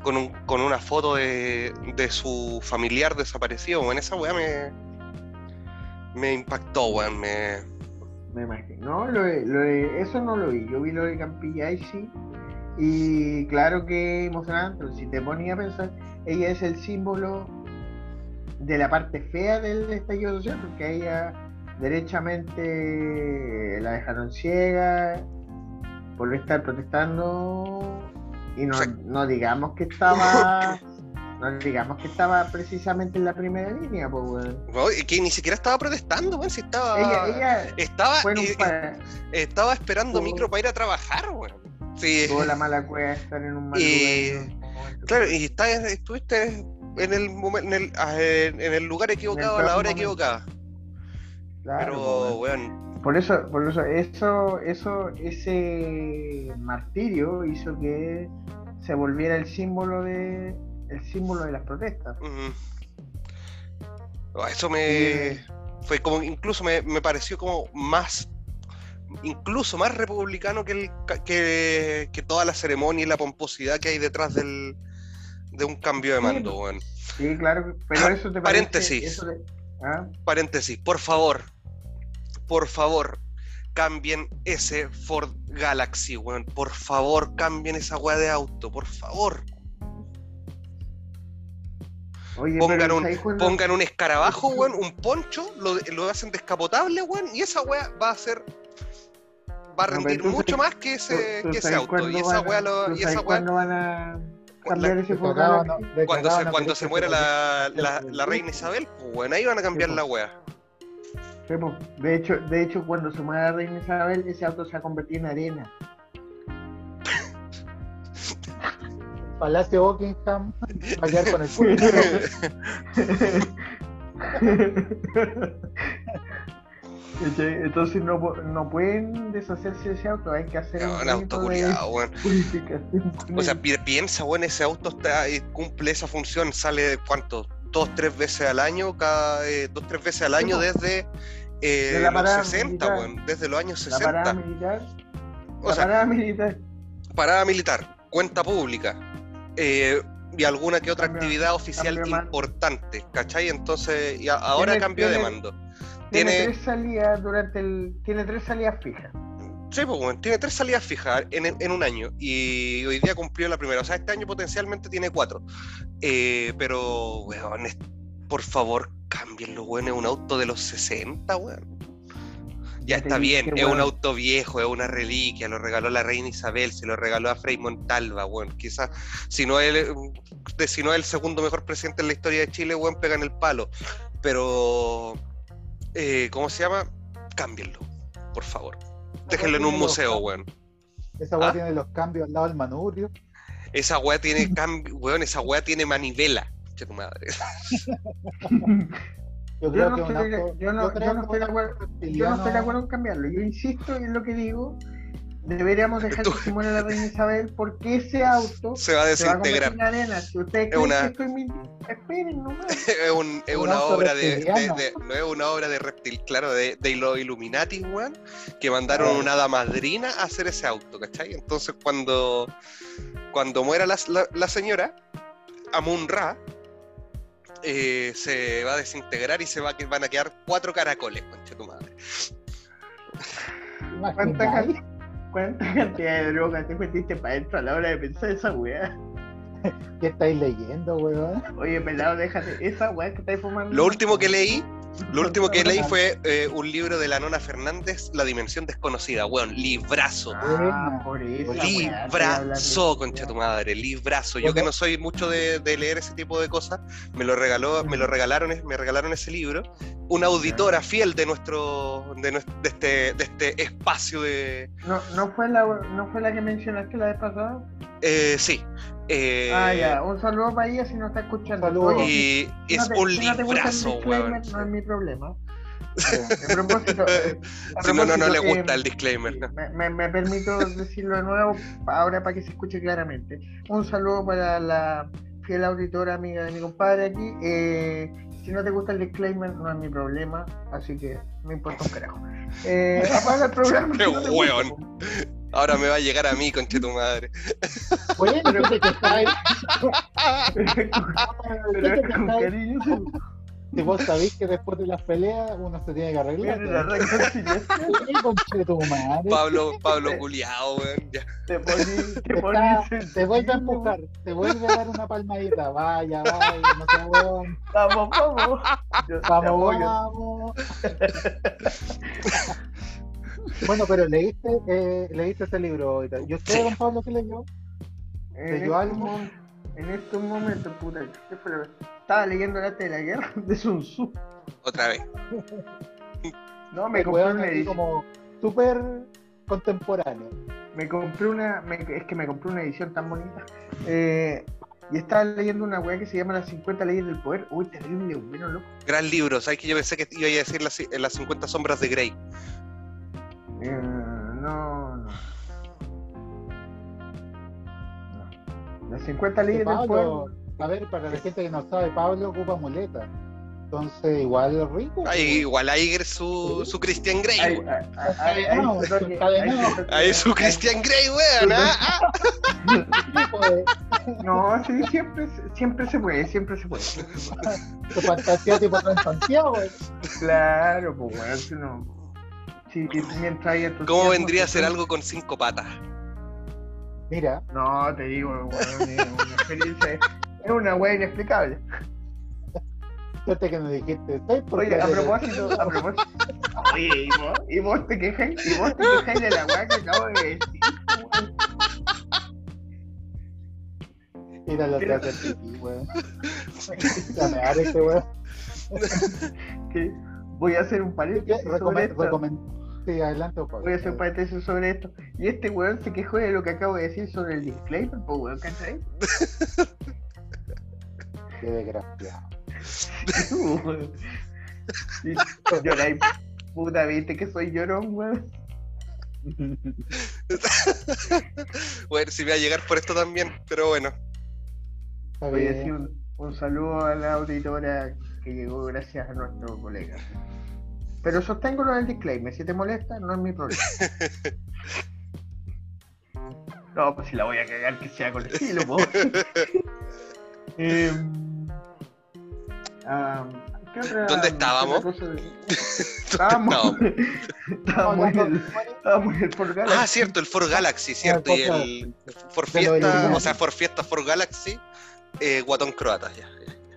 [SPEAKER 6] con, un- con una foto de, de su familiar desaparecido, weón. Esa weá me, me impactó, weón. Me,
[SPEAKER 5] Me imagino. No, lo de- lo de- eso no lo vi. Yo vi lo de Campillay, sí. Y claro que emocionante, pero si te ponía a pensar, ella es el símbolo de la parte fea del estallido social, porque ella derechamente la dejaron ciega por estar protestando y no, no digamos que estaba no digamos que estaba precisamente en la primera línea pues weón.
[SPEAKER 6] que ni siquiera estaba protestando, weón. Si estaba.
[SPEAKER 5] ella, ella
[SPEAKER 6] Estaba, eh,
[SPEAKER 5] pa-
[SPEAKER 6] estaba esperando micro para ir a trabajar, weón. Sí.
[SPEAKER 5] tuvo la mala cueva estar en un mal
[SPEAKER 6] Y-
[SPEAKER 5] lugar un momento.
[SPEAKER 6] Claro, y está, estuviste en el, momen- en el, ah, en el lugar equivocado a la hora
[SPEAKER 5] momento.
[SPEAKER 6] equivocada.
[SPEAKER 5] Claro,
[SPEAKER 6] Pero, weón,
[SPEAKER 5] Por eso, por eso, eso, eso, ese martirio hizo que se volviera el símbolo de, el símbolo de las protestas.
[SPEAKER 6] Ah, eso me. Fue como, incluso me, me pareció como más. Incluso más republicano que, el, que, que toda la ceremonia y la pomposidad que hay detrás del, de un cambio de
[SPEAKER 5] Sí,
[SPEAKER 6] mando, weón.
[SPEAKER 5] Sí, claro, pero eso te parece,
[SPEAKER 6] Paréntesis.
[SPEAKER 5] eso ¿ah?
[SPEAKER 6] Paréntesis, por favor, por favor, cambien ese Ford Galaxy, weón. Por favor, cambien esa weá de auto, por favor.
[SPEAKER 5] Oye,
[SPEAKER 6] Pongan un, pongan un escarabajo, weón, un poncho, lo, lo hacen descapotable, weón, y esa weá va a ser va a rendir mucho
[SPEAKER 5] sabes-
[SPEAKER 6] más que ese,
[SPEAKER 5] ¿Tú- tú
[SPEAKER 6] que ese auto. Y esa weá lo- y esa weá
[SPEAKER 5] van a cambiar ese
[SPEAKER 7] no-
[SPEAKER 6] cuando
[SPEAKER 7] cagado
[SPEAKER 6] se, cuando se muera la, la, reina Isabel, pues bueno, ahí van a cambiar
[SPEAKER 5] Sí,
[SPEAKER 6] la wea.
[SPEAKER 5] Sí, po. De hecho, de hecho, cuando se muera la reina Isabel, ese auto se va a convertir en arena.
[SPEAKER 7] Palacio Buckingham va a quedar con el culo.
[SPEAKER 5] Entonces no, no pueden deshacerse de ese auto, hay que hacer
[SPEAKER 6] No, un auto culiado, O sea, piensa, bueno, ese auto está, eh, cumple esa función, sale cuánto, dos, tres veces al año, cada eh, dos, tres veces al año desde eh,
[SPEAKER 5] De
[SPEAKER 6] los
[SPEAKER 5] parada
[SPEAKER 6] 60,
[SPEAKER 5] militar.
[SPEAKER 6] weón, desde los años
[SPEAKER 5] la parada
[SPEAKER 6] 60.
[SPEAKER 5] militar,
[SPEAKER 6] O sea,
[SPEAKER 5] parada militar,
[SPEAKER 6] parada militar, cuenta pública eh, y alguna que otra
[SPEAKER 5] Cambio-
[SPEAKER 6] actividad oficial importante, ¿cachai? Entonces, y a- ahora cambio de mando.
[SPEAKER 5] Tiene,
[SPEAKER 6] Tiene-
[SPEAKER 5] tres salidas durante el, tiene tres salidas fijas.
[SPEAKER 6] Sí, pues, weón, tiene tres salidas fijas en, en un año y hoy día cumplió la primera. O sea, este año potencialmente tiene cuatro. Eh, pero, weón, por favor, cámbienlo, weón. Es un auto de los 60, weón. Ya está bien, es un auto viejo, es una reliquia, lo regaló la reina Isabel, se lo regaló a Frei Montalva, weón. Quizás, si no es si no es el segundo mejor presidente en la historia de Chile, weón, pegan el palo. Pero, eh, ¿cómo se llama? Cámbienlo, por favor. Déjenlo en un museo, weón.
[SPEAKER 7] Esa weá
[SPEAKER 6] Ah.
[SPEAKER 7] tiene los cambios al lado del manubrio.
[SPEAKER 6] Esa weá tiene cambio, weón, esa weá tiene manivela. Che tu madre.
[SPEAKER 7] Yo
[SPEAKER 5] Yo
[SPEAKER 7] creo
[SPEAKER 5] no,
[SPEAKER 7] que un
[SPEAKER 5] estoy,
[SPEAKER 7] auto-
[SPEAKER 5] yo no-
[SPEAKER 7] creo
[SPEAKER 5] yo no
[SPEAKER 7] que
[SPEAKER 5] estoy de acuerdo, yo no estoy de acuerdo en cambiarlo. Yo insisto en lo que digo. Deberíamos dejar
[SPEAKER 6] Tú-
[SPEAKER 5] que se muera la reina Isabel porque ese auto
[SPEAKER 6] Se va a
[SPEAKER 5] se va a
[SPEAKER 6] desintegrar.
[SPEAKER 5] en arena. Si ustedes
[SPEAKER 6] Es
[SPEAKER 5] creen
[SPEAKER 6] una-
[SPEAKER 5] que estoy mintiendo, esperen nomás.
[SPEAKER 6] Es, un- es
[SPEAKER 7] Un
[SPEAKER 6] una obra de, de-
[SPEAKER 7] reptiliano.
[SPEAKER 6] de- No es una obra de reptil, claro, de, de los Illuminati, weón. Que mandaron
[SPEAKER 7] Ah.
[SPEAKER 6] una hada madrina a hacer ese auto, ¿cachai? Entonces cuando, cuando muera la, la- la señora, Amun-Ra, eh, se va a desintegrar y se va, van a quedar cuatro caracoles, concha tu madre.
[SPEAKER 5] ¿Cuánta, ¿Cuánta cantidad de droga te metiste para adentro a la hora de pensar esa weá?
[SPEAKER 7] ¿Qué estáis leyendo, weón?
[SPEAKER 5] Oye, pelado, déjate. Esa weá que estáis fumando.
[SPEAKER 6] Lo último que leí, lo último que leí fue eh, un libro de la Nona Fernández, La Dimensión Desconocida, weón, librazo.
[SPEAKER 5] Ah, por eso.
[SPEAKER 6] Librazo, concha tu madre, librazo. Yo que no soy mucho de, de leer ese tipo de cosas, me lo regaló, me lo regalaron, me regalaron ese libro. Una auditora fiel de nuestro, de, de este, de este espacio de,
[SPEAKER 5] ¿No, no, fue la, ¿No fue la que mencionaste la vez pasada?
[SPEAKER 6] eh, sí. Eh,
[SPEAKER 5] ah, ya. Un saludo para ella si no está escuchando.
[SPEAKER 7] Saludos.
[SPEAKER 6] Y
[SPEAKER 5] no
[SPEAKER 6] es
[SPEAKER 5] te-
[SPEAKER 6] un
[SPEAKER 5] si no
[SPEAKER 6] librazo,
[SPEAKER 5] disclaimer,
[SPEAKER 6] weón.
[SPEAKER 5] No es mi problema. Propósito, eh,
[SPEAKER 6] Si no, no, no le gusta el disclaimer. ¿no?
[SPEAKER 5] Me, me- me permito decirlo de nuevo, ahora para que se escuche claramente. Un saludo para la fiel auditora amiga de mi compadre aquí. Eh, si no te gusta el disclaimer, no es mi problema, así que me importa un carajo. Eh, apaga el programa.
[SPEAKER 6] Qué
[SPEAKER 5] si no.
[SPEAKER 6] Ahora me va a llegar a mí, concha tu madre.
[SPEAKER 7] Oye,
[SPEAKER 5] Pero-
[SPEAKER 7] ¿tú te quejáis?
[SPEAKER 5] Pero es con cariño.
[SPEAKER 7] Si vos sabéis que después de las peleas uno se tiene que arreglar. Conche.
[SPEAKER 6] Pablo, Pablo culiao, weón.
[SPEAKER 5] Te te
[SPEAKER 7] Te,
[SPEAKER 5] poní
[SPEAKER 7] está- te vuelve a empujar, te vuelve a dar una palmadita. Vaya, vaya, no sé, weón.
[SPEAKER 5] Vamos, vamos.
[SPEAKER 7] Vamos, vamos. Bueno, pero leíste, eh, leíste ese libro ahorita. ¿Y usted,
[SPEAKER 6] Sí.
[SPEAKER 7] don Pablo, qué leyó?
[SPEAKER 5] En
[SPEAKER 7] ¿Leyó
[SPEAKER 5] estos,
[SPEAKER 7] algo?
[SPEAKER 5] en estos momentos, puta, ¿qué fue lo que- estaba leyendo la de la guerra de Sun Tzu.
[SPEAKER 6] Otra vez.
[SPEAKER 5] No, me
[SPEAKER 7] El
[SPEAKER 5] compré
[SPEAKER 7] así
[SPEAKER 5] edición.
[SPEAKER 7] como súper contemporáneo.
[SPEAKER 5] Me compré una. me- es que me compré una edición tan bonita. Eh, y estaba leyendo una weá que se llama Las 50 Leyes del Poder. Uy, terrible, bueno, loco.
[SPEAKER 6] Gran libro. ¿Sabes que yo pensé que iba a decir las, las 50 sombras de Grey?
[SPEAKER 5] Las 50 Leyes del
[SPEAKER 7] Pablo,
[SPEAKER 5] Poder.
[SPEAKER 7] a ver, para la gente que no sabe, Pablo ocupa muleta. Entonces, igual es rico.
[SPEAKER 6] Ahí, igual ahí su, su Christian Grey,
[SPEAKER 5] Ahí,
[SPEAKER 6] weón.
[SPEAKER 7] No,
[SPEAKER 6] su Christian Grey, weón. ¿ah?
[SPEAKER 7] De
[SPEAKER 5] No, sí, siempre, siempre se puede, siempre se puede.
[SPEAKER 7] tu fantasía tipo San Santiago.
[SPEAKER 5] Claro, pues bueno, si no. Sí, mientras
[SPEAKER 6] ¿Cómo vendría a
[SPEAKER 5] pues,
[SPEAKER 6] ser algo con cinco patas?
[SPEAKER 7] Mira,
[SPEAKER 5] No, te digo, es una experiencia, es una weá inexplicable.
[SPEAKER 7] Suerte que me dijiste
[SPEAKER 5] Oye, a propósito, a propósito. Oye, ¿y vos, y vos te quejáis, y vos te quejáis de la weá que acabo de decir.
[SPEAKER 7] Mira lo que hace el weón. Ya me haré este weón.
[SPEAKER 5] Voy a hacer un paréntesis sobre esto.
[SPEAKER 7] recomen- Adelante, por favor.
[SPEAKER 5] Voy a hacer un paréntesis sobre esto. Y este weón se quejó de lo que acabo de decir sobre el disclaimer, pues weón, ¿cachai?
[SPEAKER 7] Qué desgraciado.
[SPEAKER 5] Sí, Lloráis, puta, viste que soy llorón, weón.
[SPEAKER 6] Bueno, si voy a llegar por esto también, pero bueno.
[SPEAKER 5] Voy a decir un, un saludo a la auditora que llegó gracias a nuestro colega. Pero sostengo lo del disclaimer, si te molesta, no es mi problema. No, pues si la voy a cagar que sea con estilo. Em, ah, ¿qué otra-
[SPEAKER 6] ¿Dónde estábamos?
[SPEAKER 5] otra cosa? Estábamos, estábamos, en el, estábamos en el Ford Galaxy.
[SPEAKER 6] Ah, cierto, el For Galaxy, cierto. Y el For Fiesta, o sea, For Fiesta, For Galaxy, eh, Guatón Croata, ya.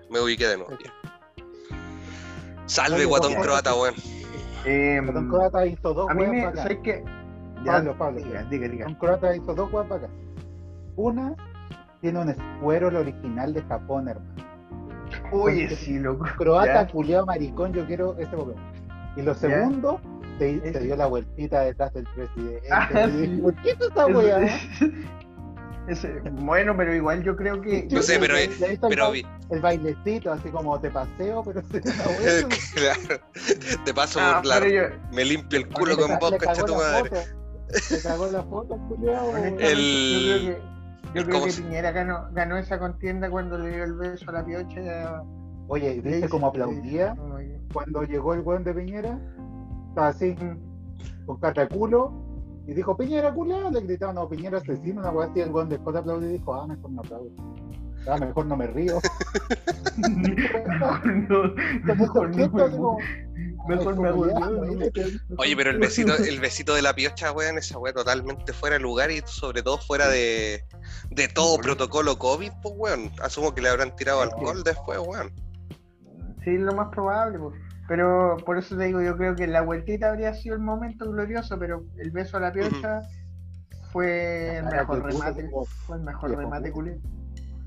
[SPEAKER 6] Me ubiqué de nuevo. ya. Salve,
[SPEAKER 7] Oye,
[SPEAKER 6] Guatón. Croata, weón.
[SPEAKER 5] Em,
[SPEAKER 7] Don Croata hizo dos
[SPEAKER 5] a mí me,
[SPEAKER 7] bacanas.
[SPEAKER 5] ¿sabes qué? Ya,
[SPEAKER 7] Pablo, Pablo.
[SPEAKER 5] Diga, diga, diga.
[SPEAKER 7] Don Croata hizo dos weas bacanas. Una tiene un escuero el original de Japón, hermano.
[SPEAKER 5] Oye, sí, loco.
[SPEAKER 7] Croata, culiao maricón, yo quiero ese Pokémon. Y lo segundo, se, se dio la vueltita detrás del presidente.
[SPEAKER 5] Ah, sí.
[SPEAKER 7] ¿Por qué esa
[SPEAKER 5] Ese- ese- bueno, pero igual yo creo que.
[SPEAKER 6] No sé, pero-
[SPEAKER 7] Le hizo el
[SPEAKER 6] Pero
[SPEAKER 7] el bailecito, así como te paseo, pero
[SPEAKER 6] claro. De paso,
[SPEAKER 5] Ah,
[SPEAKER 6] por la-
[SPEAKER 5] yo,
[SPEAKER 6] me limpio el culo con vos, cacha tu madre.
[SPEAKER 7] foto. Le cagó la foto, culiao.
[SPEAKER 6] El-
[SPEAKER 5] yo creo que, yo creo
[SPEAKER 6] ¿cómo
[SPEAKER 5] que
[SPEAKER 6] se-
[SPEAKER 5] Piñera ganó, ganó esa contienda cuando le dio el beso a la piocha. y a-
[SPEAKER 7] Oye, ¿viste cómo aplaudía cuando llegó el weón de Piñera? Estaba así,
[SPEAKER 5] Mm.
[SPEAKER 7] con cataculo, y dijo, Piñera culiao, le gritaban, no, Piñera asesino, una weá así, el weón dejó de aplaudir y dijo, ah, mejor no aplaudo. Ah, mejor no me río.
[SPEAKER 5] Mejor no, mejor no Mejor me.
[SPEAKER 6] Oye, pero el besito, el besito de la piocha, weón, esa weá totalmente fuera de lugar y sobre todo fuera de, de todo protocolo COVID, pues weón. Asumo que le habrán tirado alcohol después, weón.
[SPEAKER 5] Sí, lo más probable, pues. Pero por eso te digo, yo creo que la vueltita habría sido el momento glorioso, pero el beso a la piocha fue el mejor remate, fue el mejor
[SPEAKER 7] viejo
[SPEAKER 5] remate,
[SPEAKER 7] puta.
[SPEAKER 5] culé.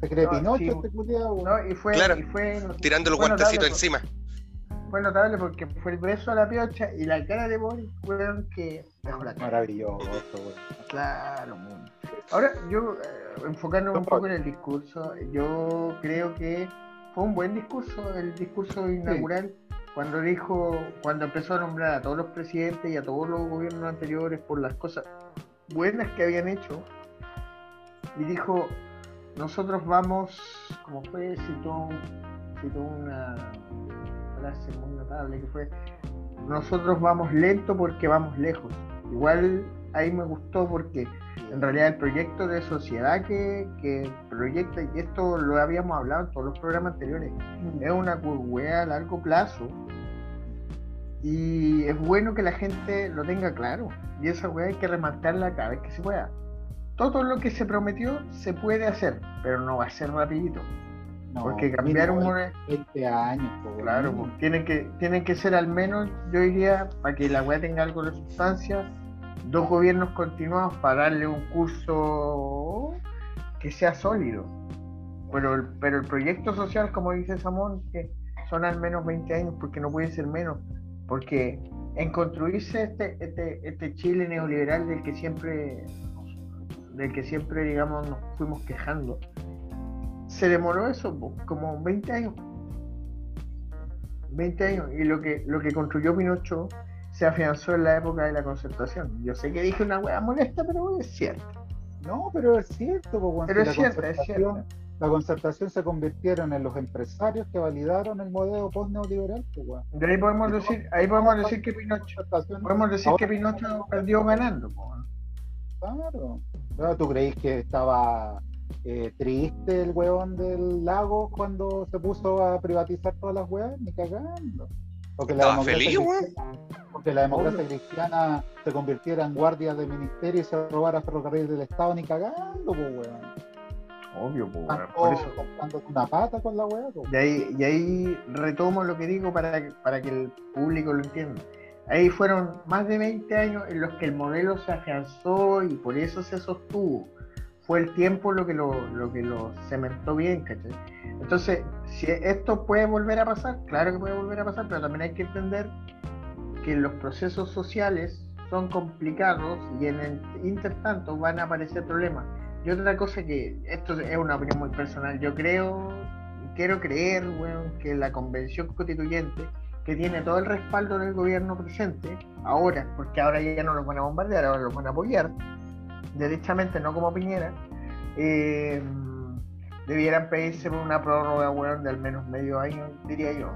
[SPEAKER 7] Se cree
[SPEAKER 5] No,
[SPEAKER 7] Pinocho
[SPEAKER 5] sí.
[SPEAKER 7] este culiao, weón.
[SPEAKER 5] No, y fue,
[SPEAKER 6] Claro,
[SPEAKER 5] y fue,
[SPEAKER 6] Tirando el
[SPEAKER 5] fue
[SPEAKER 6] guantecito
[SPEAKER 5] notable,
[SPEAKER 6] encima.
[SPEAKER 5] Fue notable porque fue el beso a la piocha y la cara de Boris, weón, que dejó la cara.
[SPEAKER 7] Maravilloso, weón.
[SPEAKER 5] Claro, mundo. Ahora, yo, eh, enfocándonos un poco en el discurso, yo creo que fue un buen discurso, el discurso inaugural, cuando dijo, cuando empezó a nombrar a todos los presidentes y a todos los gobiernos anteriores por las cosas buenas que habían hecho, y dijo, nosotros vamos, como fue, citó, citó una frase muy notable que fue, nosotros vamos lento porque vamos lejos. Igual ahí me gustó porque en realidad el proyecto de sociedad que, que proyecta, y esto lo habíamos hablado en todos los programas anteriores, es una weá a largo plazo. Y es bueno que la gente lo tenga claro. Y esa weá hay que remarcarla cada vez que se pueda. Todo lo que se prometió se puede hacer, pero no va a ser rapidito.
[SPEAKER 7] No,
[SPEAKER 5] porque cambiar un
[SPEAKER 7] mínimo
[SPEAKER 5] modelo...
[SPEAKER 7] 20 años, po, weón.
[SPEAKER 5] Claro, pues, tienen que, tienen que ser al menos, yo diría, para que la weá tenga algo de sustancia, dos gobiernos continuados para darle un curso que sea sólido. Pero el, pero el proyecto social, como dice Samón, que son al menos 20 años, porque no puede ser menos. Porque en construirse este, este, este Chile neoliberal del que siempre, del que siempre, digamos, nos fuimos quejando, se demoró eso, como 20 años. 20 años. Y lo que, lo que construyó Pinocho se afianzó en la época de la concertación. Yo sé que dije una hueá molesta, pero es cierto.
[SPEAKER 7] No, pero es cierto, po, weón,
[SPEAKER 5] Pero es
[SPEAKER 7] la
[SPEAKER 5] cierto, es cierto.
[SPEAKER 7] La concertación se convirtieron en los empresarios que validaron el modelo post-neoliberal, po, weón.
[SPEAKER 5] De ahí podemos decir, ahí podemos decir que Pinocho, podemos decir que Pinocho perdió ganando. po.
[SPEAKER 7] Claro. Claro, ¿Tú creís que estaba eh, triste el weón del lago cuando se puso a privatizar todas las weas? Ni cagando. Porque
[SPEAKER 6] Estaba
[SPEAKER 7] democracia
[SPEAKER 6] feliz, weón.
[SPEAKER 7] cristiana- Porque la democracia cristiana se convirtiera en guardia de ministerio y se robara ferrocarril del Estado, ni cagando, pues weón.
[SPEAKER 5] Obvio,
[SPEAKER 7] Están
[SPEAKER 5] weón, por eso.
[SPEAKER 7] comprando una pata con la po.
[SPEAKER 5] Y ahí, y ahí retomo lo que digo para, para que el público lo entienda. Ahí fueron más de 20 años en los que el modelo se afianzó y por eso se sostuvo. Fue el tiempo lo que lo, lo que lo cementó bien, ¿cachai? Entonces, si esto puede volver a pasar, claro que puede volver a pasar, pero también hay que entender que los procesos sociales son complicados y en el intertanto van a aparecer problemas. Y otra cosa que, esto es una opinión muy personal, yo creo, quiero creer, weón, que la convención constituyente, que tiene todo el respaldo del gobierno presente, ahora, porque ahora ya no los van a bombardear, ahora los van a apoyar, derechamente, no como Piñera, eh, debieran pedirse por una prórroga, weón, de al menos medio año, diría yo.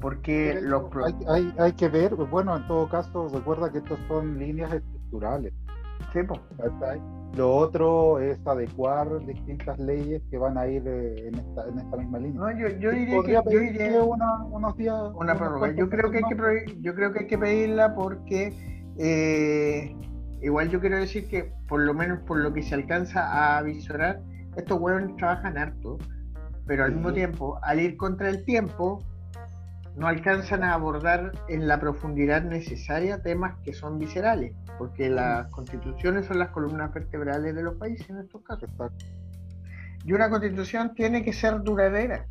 [SPEAKER 5] Porque
[SPEAKER 7] Pero
[SPEAKER 5] los...
[SPEAKER 7] hay, hay, hay que ver, bueno, en todo caso, recuerda que estos son líneas estructurales.
[SPEAKER 5] Sí.
[SPEAKER 7] ¿cachai? Lo otro es adecuar distintas leyes que van a ir eh, en, esta, en esta misma línea.
[SPEAKER 5] No, yo, diría que yo diría
[SPEAKER 7] una- unos días.
[SPEAKER 5] una
[SPEAKER 7] unos
[SPEAKER 5] prórroga. Yo creo que hay que yo creo que hay que pedirla porque eh, igual yo quiero decir que por lo menos por lo que se alcanza a visorar, estos huevos trabajan harto, pero al mismo tiempo, al ir contra el tiempo, no alcanzan a abordar en la profundidad necesaria temas que son viscerales, porque las constituciones son las columnas vertebrales de los países en estos casos. Y una constitución tiene que ser duradera.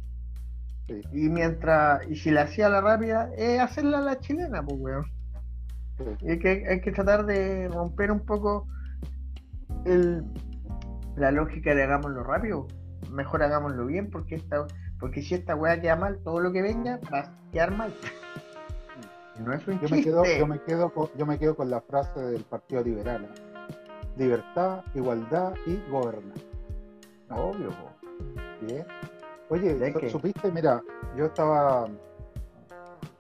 [SPEAKER 5] Y mientras, y si la hacía la rápida, es hacerla a la chilena, pues weón.
[SPEAKER 7] Sí.
[SPEAKER 5] Y hay que, hay que tratar de romper un poco el, la lógica de hagámoslo rápido. Mejor hagámoslo bien, porque esta, porque si esta weá queda mal, todo lo que venga va a quedar mal. No es un
[SPEAKER 7] Yo me, quedo, yo, me quedo con, yo me quedo con la frase del Partido Liberal. ¿eh? Libertad, igualdad y gobernar.
[SPEAKER 5] Obvio.
[SPEAKER 7] Bien. Oye, supiste, mira, yo estaba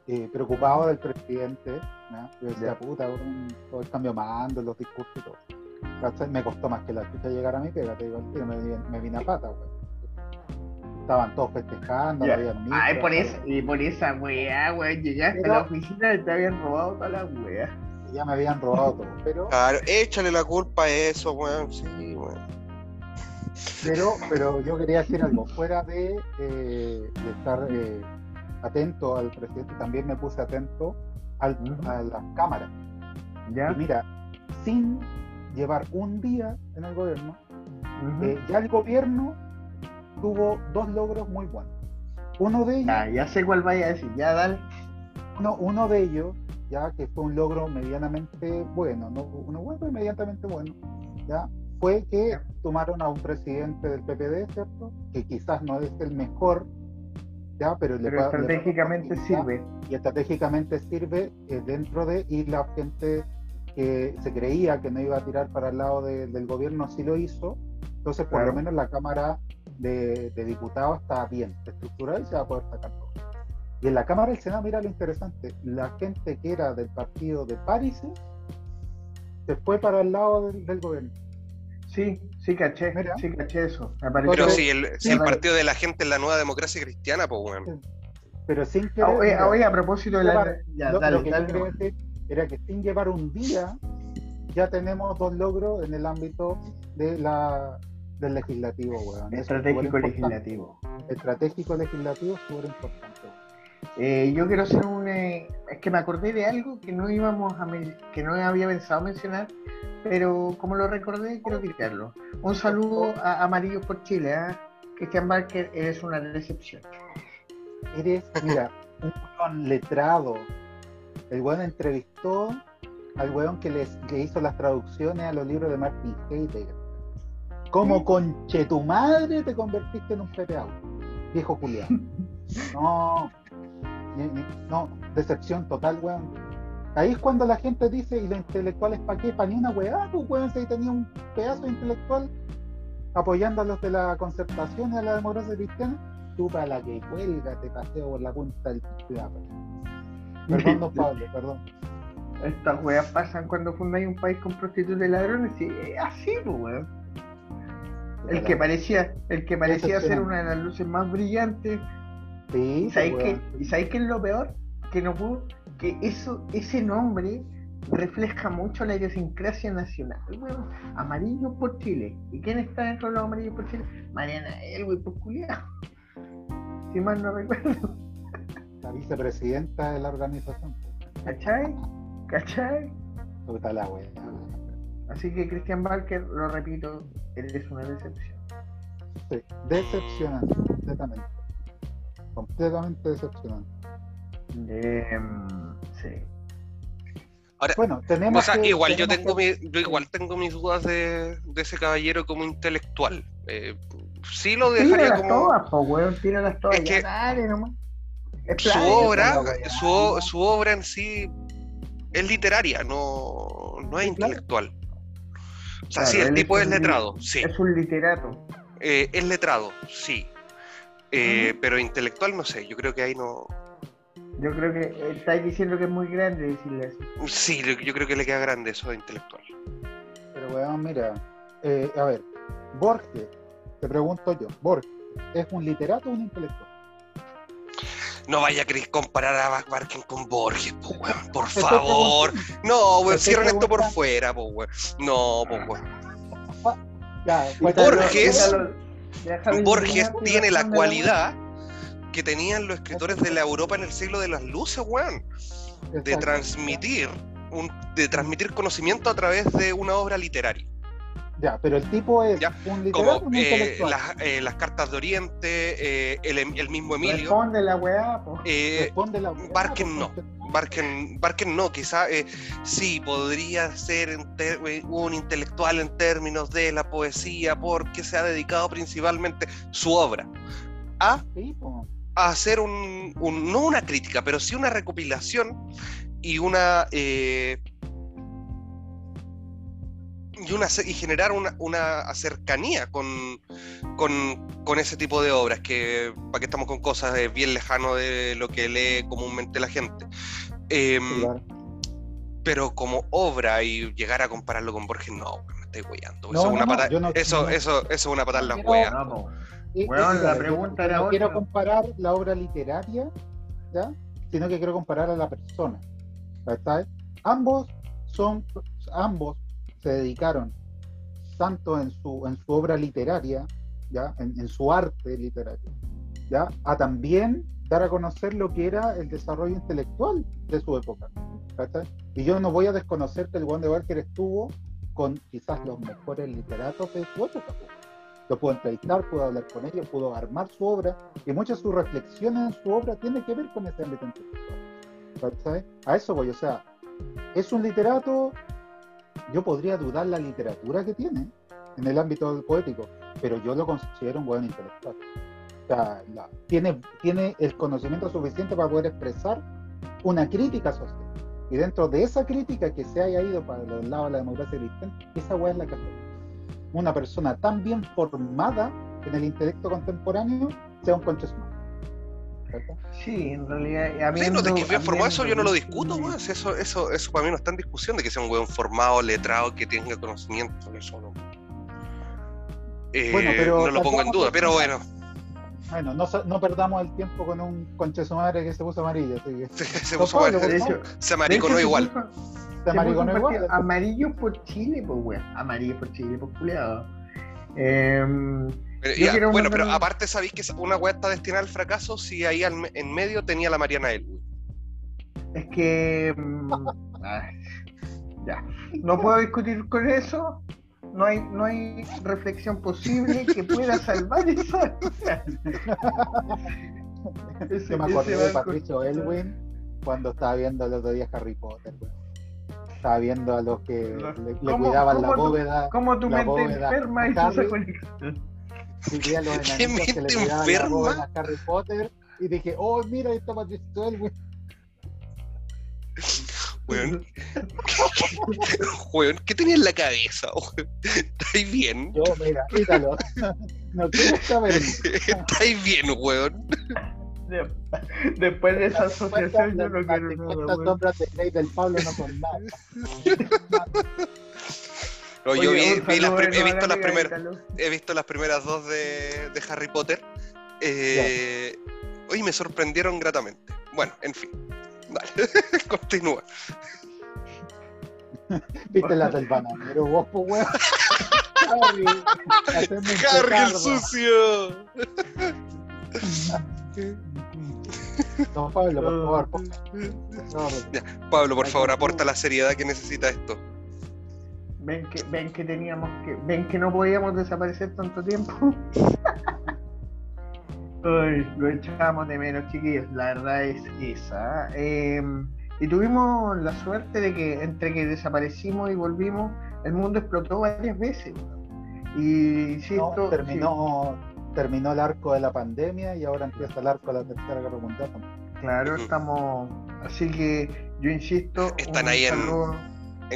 [SPEAKER 7] eh, preocupado del presidente. ¿No? Yo decía,
[SPEAKER 5] Ya.
[SPEAKER 7] puta, todo el cambio mando, los discursos y todo. ¿Cachai? Me costó más que la chucha llegar a mi pega, te digo al tiro, me, me vine a pata, weón. Estaban todos festejando, no había
[SPEAKER 5] Ay,
[SPEAKER 7] micro,
[SPEAKER 5] por
[SPEAKER 7] no
[SPEAKER 5] esa, y por esa weá, weón, llegaste
[SPEAKER 7] Pero-
[SPEAKER 5] a la oficina y te habían robado todas las weas.
[SPEAKER 7] había- ya me habían robado todo. Pero,
[SPEAKER 6] Claro, échale la culpa a eso, weón. Sí, weón.
[SPEAKER 7] pero, pero yo quería decir algo, fuera de, eh, de estar eh, atento al presidente, también me puse atento al- a las cámaras.
[SPEAKER 5] ¿Ya?
[SPEAKER 7] Y mira, sin llevar un día en el gobierno, eh, ya el gobierno tuvo dos logros muy buenos. Uno de ellos,
[SPEAKER 5] Ya, ya sé cuál vaya a decir, ya dale.
[SPEAKER 7] uno, uno de ellos, ya que fue un logro medianamente bueno, no uno bueno y medianamente bueno, ya fue que tomaron a un presidente del PPD, ¿cierto? Que quizás no es el mejor, ya, pero, le va-
[SPEAKER 5] estratégicamente sirve.
[SPEAKER 7] y estratégicamente sirve eh, dentro de y la gente que se creía que no iba a tirar para el lado de- del gobierno sí lo hizo entonces por
[SPEAKER 5] Claro.
[SPEAKER 7] lo menos la cámara de, de diputados está bien estructurada y se va a poder sacar todo y en la cámara del senado mira lo interesante la gente que era del partido de París se fue para el lado del, del gobierno
[SPEAKER 5] Sí, sí caché,
[SPEAKER 7] Mira.
[SPEAKER 5] sí caché eso. Me pareció-
[SPEAKER 6] Pero si el, si el partido de la gente es la nueva democracia cristiana, pues, weón.
[SPEAKER 7] pero sin
[SPEAKER 5] Ah,
[SPEAKER 7] querer
[SPEAKER 5] oye, a propósito de la...
[SPEAKER 7] llevar-
[SPEAKER 5] Ya,
[SPEAKER 7] lo,
[SPEAKER 5] dale,
[SPEAKER 7] lo que yo
[SPEAKER 5] dale.
[SPEAKER 7] quería decir era que sin llevar un día ya tenemos dos logros en el ámbito de la del legislativo, weón. Es
[SPEAKER 5] Estratégico legislativo.
[SPEAKER 7] Estratégico legislativo es súper importante.
[SPEAKER 5] Eh, yo quiero hacer un... eh, es que me acordé de algo que no íbamos a... que no había pensado mencionar, pero como lo recordé, quiero tirarlo. Un saludo a Amarillos por Chile, ¿ah? Cristian Barker, eres una decepción.
[SPEAKER 7] Eres, mira, un letrado. El weón entrevistó al weón que les que hizo las traducciones a los libros de Martin Heidegger. Como conche tu madre te convertiste en un PPA, viejo culiado. No, no, decepción total, weón. Ahí es cuando la gente dice, ¿y los intelectuales para qué? Para ni una weá, pues weón, si ahí tenía un pedazo de intelectual apoyando a los de la concertación y a la democracia cristiana, tú para la que cuelga te paseo por la punta del cuidado. Perdón, don Pablo, perdón.
[SPEAKER 5] Estas weas pasan cuando fundáis un país con prostitutas y ladrones, y es así, pues, weón. El que parecía, el que parecía ser una de las luces más brillantes.
[SPEAKER 7] Sí,
[SPEAKER 5] ¿Y sabéis
[SPEAKER 7] pues,
[SPEAKER 5] qué,
[SPEAKER 7] weón.
[SPEAKER 5] ¿Y sabéis qué es lo peor? Que no pudo, que eso, ese nombre refleja mucho la idiosincrasia nacional, weón. Amarillo por Chile. ¿Y quién está dentro de los amarillos por Chile? Mariana Elwin, por culiao. Si mal no recuerdo.
[SPEAKER 7] La vicepresidenta de la organización.
[SPEAKER 5] ¿Cachai? ¿Cachai?
[SPEAKER 7] Puta la wea.
[SPEAKER 5] Así que Christian Barker, lo repito, eres una decepción.
[SPEAKER 7] Sí, decepcionante, completamente. Completamente decepcionante.
[SPEAKER 5] Em, sí.
[SPEAKER 6] Ahora,
[SPEAKER 7] Bueno, tenemos
[SPEAKER 6] o sea,
[SPEAKER 7] que-
[SPEAKER 6] igual yo tengo mi- yo igual tengo mis dudas de, de ese caballero como intelectual. Eh, sí lo dejaría
[SPEAKER 5] Tíralas
[SPEAKER 6] como
[SPEAKER 5] todas, po, weón, tíralas todas.
[SPEAKER 6] Es que
[SPEAKER 5] dale nomás. Es
[SPEAKER 6] su obra, su, su obra en sí es literaria, no, no es intelectual. O sea,
[SPEAKER 5] Claro,
[SPEAKER 6] sí, el tipo
[SPEAKER 5] es
[SPEAKER 6] es
[SPEAKER 5] un li-
[SPEAKER 6] letrado, sí.
[SPEAKER 5] Es un literato.
[SPEAKER 6] Eh, es letrado, sí. Eh, Pero intelectual no sé, yo creo que ahí no.
[SPEAKER 5] Yo creo que eh, estáis diciendo que es muy grande decirle eso.
[SPEAKER 6] Sí, yo creo que le queda grande eso de intelectual.
[SPEAKER 7] Pero weón, mira, eh, a ver, Borges, te pregunto yo, Borges, ¿es un literato o un intelectual?
[SPEAKER 6] No vaya a querer comparar a Bach Barken con Borges, po, weón, por favor. No, weón, cierren esto por fuera, po, weón. No, po, weón.
[SPEAKER 7] Ya,
[SPEAKER 6] Borges- Borges tiene la cualidad que tenían los escritores de la Europa en el siglo de las luces, weón. De transmitir, un, de transmitir conocimiento a través de una obra literaria.
[SPEAKER 7] Ya, pero el tipo es
[SPEAKER 6] Ya,
[SPEAKER 7] un literato
[SPEAKER 6] Como
[SPEAKER 7] un
[SPEAKER 6] eh, las, eh, las cartas de Oriente, eh, el, el mismo Emilio.
[SPEAKER 5] Responde la weá, po.
[SPEAKER 7] Responde la weá,
[SPEAKER 6] Barken no. Barken, Barken no, quizá sí podría ser un intelectual en términos de la poesía porque se ha dedicado principalmente su obra a, a hacer un, un- no una crítica, pero sí una recopilación y una eh, y, una, ce- y generar una, una cercanía con, con, con ese tipo de obras, que para que estamos con cosas eh, bien lejano de lo que lee comúnmente la gente. Em,
[SPEAKER 7] claro.
[SPEAKER 6] pero como obra y llegar a compararlo con Borges, no, me estoy weyando.
[SPEAKER 7] No,
[SPEAKER 6] eso, es
[SPEAKER 7] no,
[SPEAKER 6] una
[SPEAKER 7] no,
[SPEAKER 6] pata-
[SPEAKER 7] yo no-
[SPEAKER 6] eso,
[SPEAKER 7] no-
[SPEAKER 6] eso, eso es una patada en las
[SPEAKER 7] Pero-
[SPEAKER 6] weas.
[SPEAKER 5] No, po.
[SPEAKER 7] Y-
[SPEAKER 5] Weón,
[SPEAKER 7] y-
[SPEAKER 5] la pregunta era
[SPEAKER 7] no quiero comparar la obra literaria, ¿ya? Sino que quiero comparar a la persona. ¿cachai? Ambos son, ambos se dedicaron tanto en su, en su obra literaria, ¿ya? En, en su arte literario, ¿ya? A también dar a conocer lo que era el desarrollo intelectual de su época. ¿cachai? Y yo no voy a desconocer que el Juan de Barker estuvo con quizás los mejores literatos de su época. pues. Lo puedo entrevistar, puedo hablar con ellos, puedo armar su obra, y muchas de sus reflexiones en su obra tienen que ver con ese ámbito intelectual. ¿cachai? A eso voy, o sea, es un literato, yo podría dudar la literatura que tiene en el ámbito poético, pero yo lo considero un buen intelectual. O sea, tiene, el conocimiento suficiente para poder expresar una crítica social. Y dentro de esa crítica que se haya ido para el lado de la democracia cristiana, esa weá es la que. Una persona tan bien formada en el intelecto contemporáneo sea un. ¿Cachai?
[SPEAKER 5] Sí, en realidad.
[SPEAKER 6] Sí, no, de que bien formado, eso yo no lo discuto, weón. Eso, eso, eso para mí no está en discusión de que sea un weón formado, letrado, que tenga conocimiento. Eso no. Eh,
[SPEAKER 7] Bueno, pero
[SPEAKER 6] no lo pongo en duda, pero bueno,
[SPEAKER 7] Bueno, no, perdamos el tiempo con un concha su madre que se puso amarillo. Así que,
[SPEAKER 6] se
[SPEAKER 7] Don
[SPEAKER 6] puso
[SPEAKER 5] hecho,
[SPEAKER 6] se
[SPEAKER 5] de
[SPEAKER 6] mariconó
[SPEAKER 5] hecho, se
[SPEAKER 6] igual.
[SPEAKER 5] puso-
[SPEAKER 7] se
[SPEAKER 5] se
[SPEAKER 7] amariconó igual.
[SPEAKER 5] Amarillo por Chile, pues, weón. Amarillo por Chile, por culiado. Em,
[SPEAKER 6] Pero, ya, bueno,
[SPEAKER 5] mandar
[SPEAKER 6] pero aparte sabéis que una weá está destinada al fracaso si ahí al me- en medio tenía la Mariana Elwood.
[SPEAKER 5] es que. mm, ay, ya. No puedo discutir con eso. No hay, no hay reflexión posible que pueda salvar esa. Ese-
[SPEAKER 7] me acordé de Patricio Elwin cuando estaba viendo el otro día Harry Potter. weón. Estaba viendo a los que le, le
[SPEAKER 5] ¿Cómo-
[SPEAKER 7] cuidaban la bóveda.
[SPEAKER 5] ¿Cómo tu mente enferma
[SPEAKER 7] a
[SPEAKER 5] hizo esa
[SPEAKER 7] Harry.
[SPEAKER 5] conexión?
[SPEAKER 7] Y vi a los
[SPEAKER 6] ¿Qué
[SPEAKER 7] enanitos que le cuidaban a Harry Potter. Y dije, oh, mira, ahí está Patricio Elwin.
[SPEAKER 6] Weón. Weón, ¿qué tenía en la cabeza? weón? ¿Estáis bien?
[SPEAKER 7] Yo, mira, quítalo. no quiero saber.
[SPEAKER 6] ¿Estáis bien, weón?
[SPEAKER 5] De- Después de esa asociación, yo no
[SPEAKER 7] Las
[SPEAKER 5] quiero
[SPEAKER 7] 50
[SPEAKER 5] nada, weón.
[SPEAKER 7] sombras de Grey del Pablo no son nada.
[SPEAKER 6] No, yo vi, las he, visto
[SPEAKER 5] la
[SPEAKER 6] las primeras,
[SPEAKER 5] Carlos.
[SPEAKER 6] he visto las primeras dos de, de Harry Potter. Eh, Hoy me sorprendieron gratamente. Bueno, en fin. Dale, continúa.
[SPEAKER 7] Viste la del bananero, vos, pues, weón. Harry,
[SPEAKER 6] el sucio.
[SPEAKER 7] Don Pablo, por favor, por favor.
[SPEAKER 6] Pablo, por favor, aporta la seriedad que necesita esto.
[SPEAKER 5] Ven que, ven que teníamos que, ven que no podíamos desaparecer tanto tiempo. Ay, lo echábamos de menos, chiquillos. La verdad es esa. Eh, y tuvimos la suerte de que entre que desaparecimos y volvimos, el mundo explotó varias veces. Y insisto,
[SPEAKER 7] No, terminó, terminó el arco de la pandemia y ahora empieza el arco de la tercera guerra mundial.
[SPEAKER 5] claro, estamos. Así que yo insisto.
[SPEAKER 6] Están
[SPEAKER 5] un
[SPEAKER 6] ahí
[SPEAKER 5] saludo-
[SPEAKER 6] En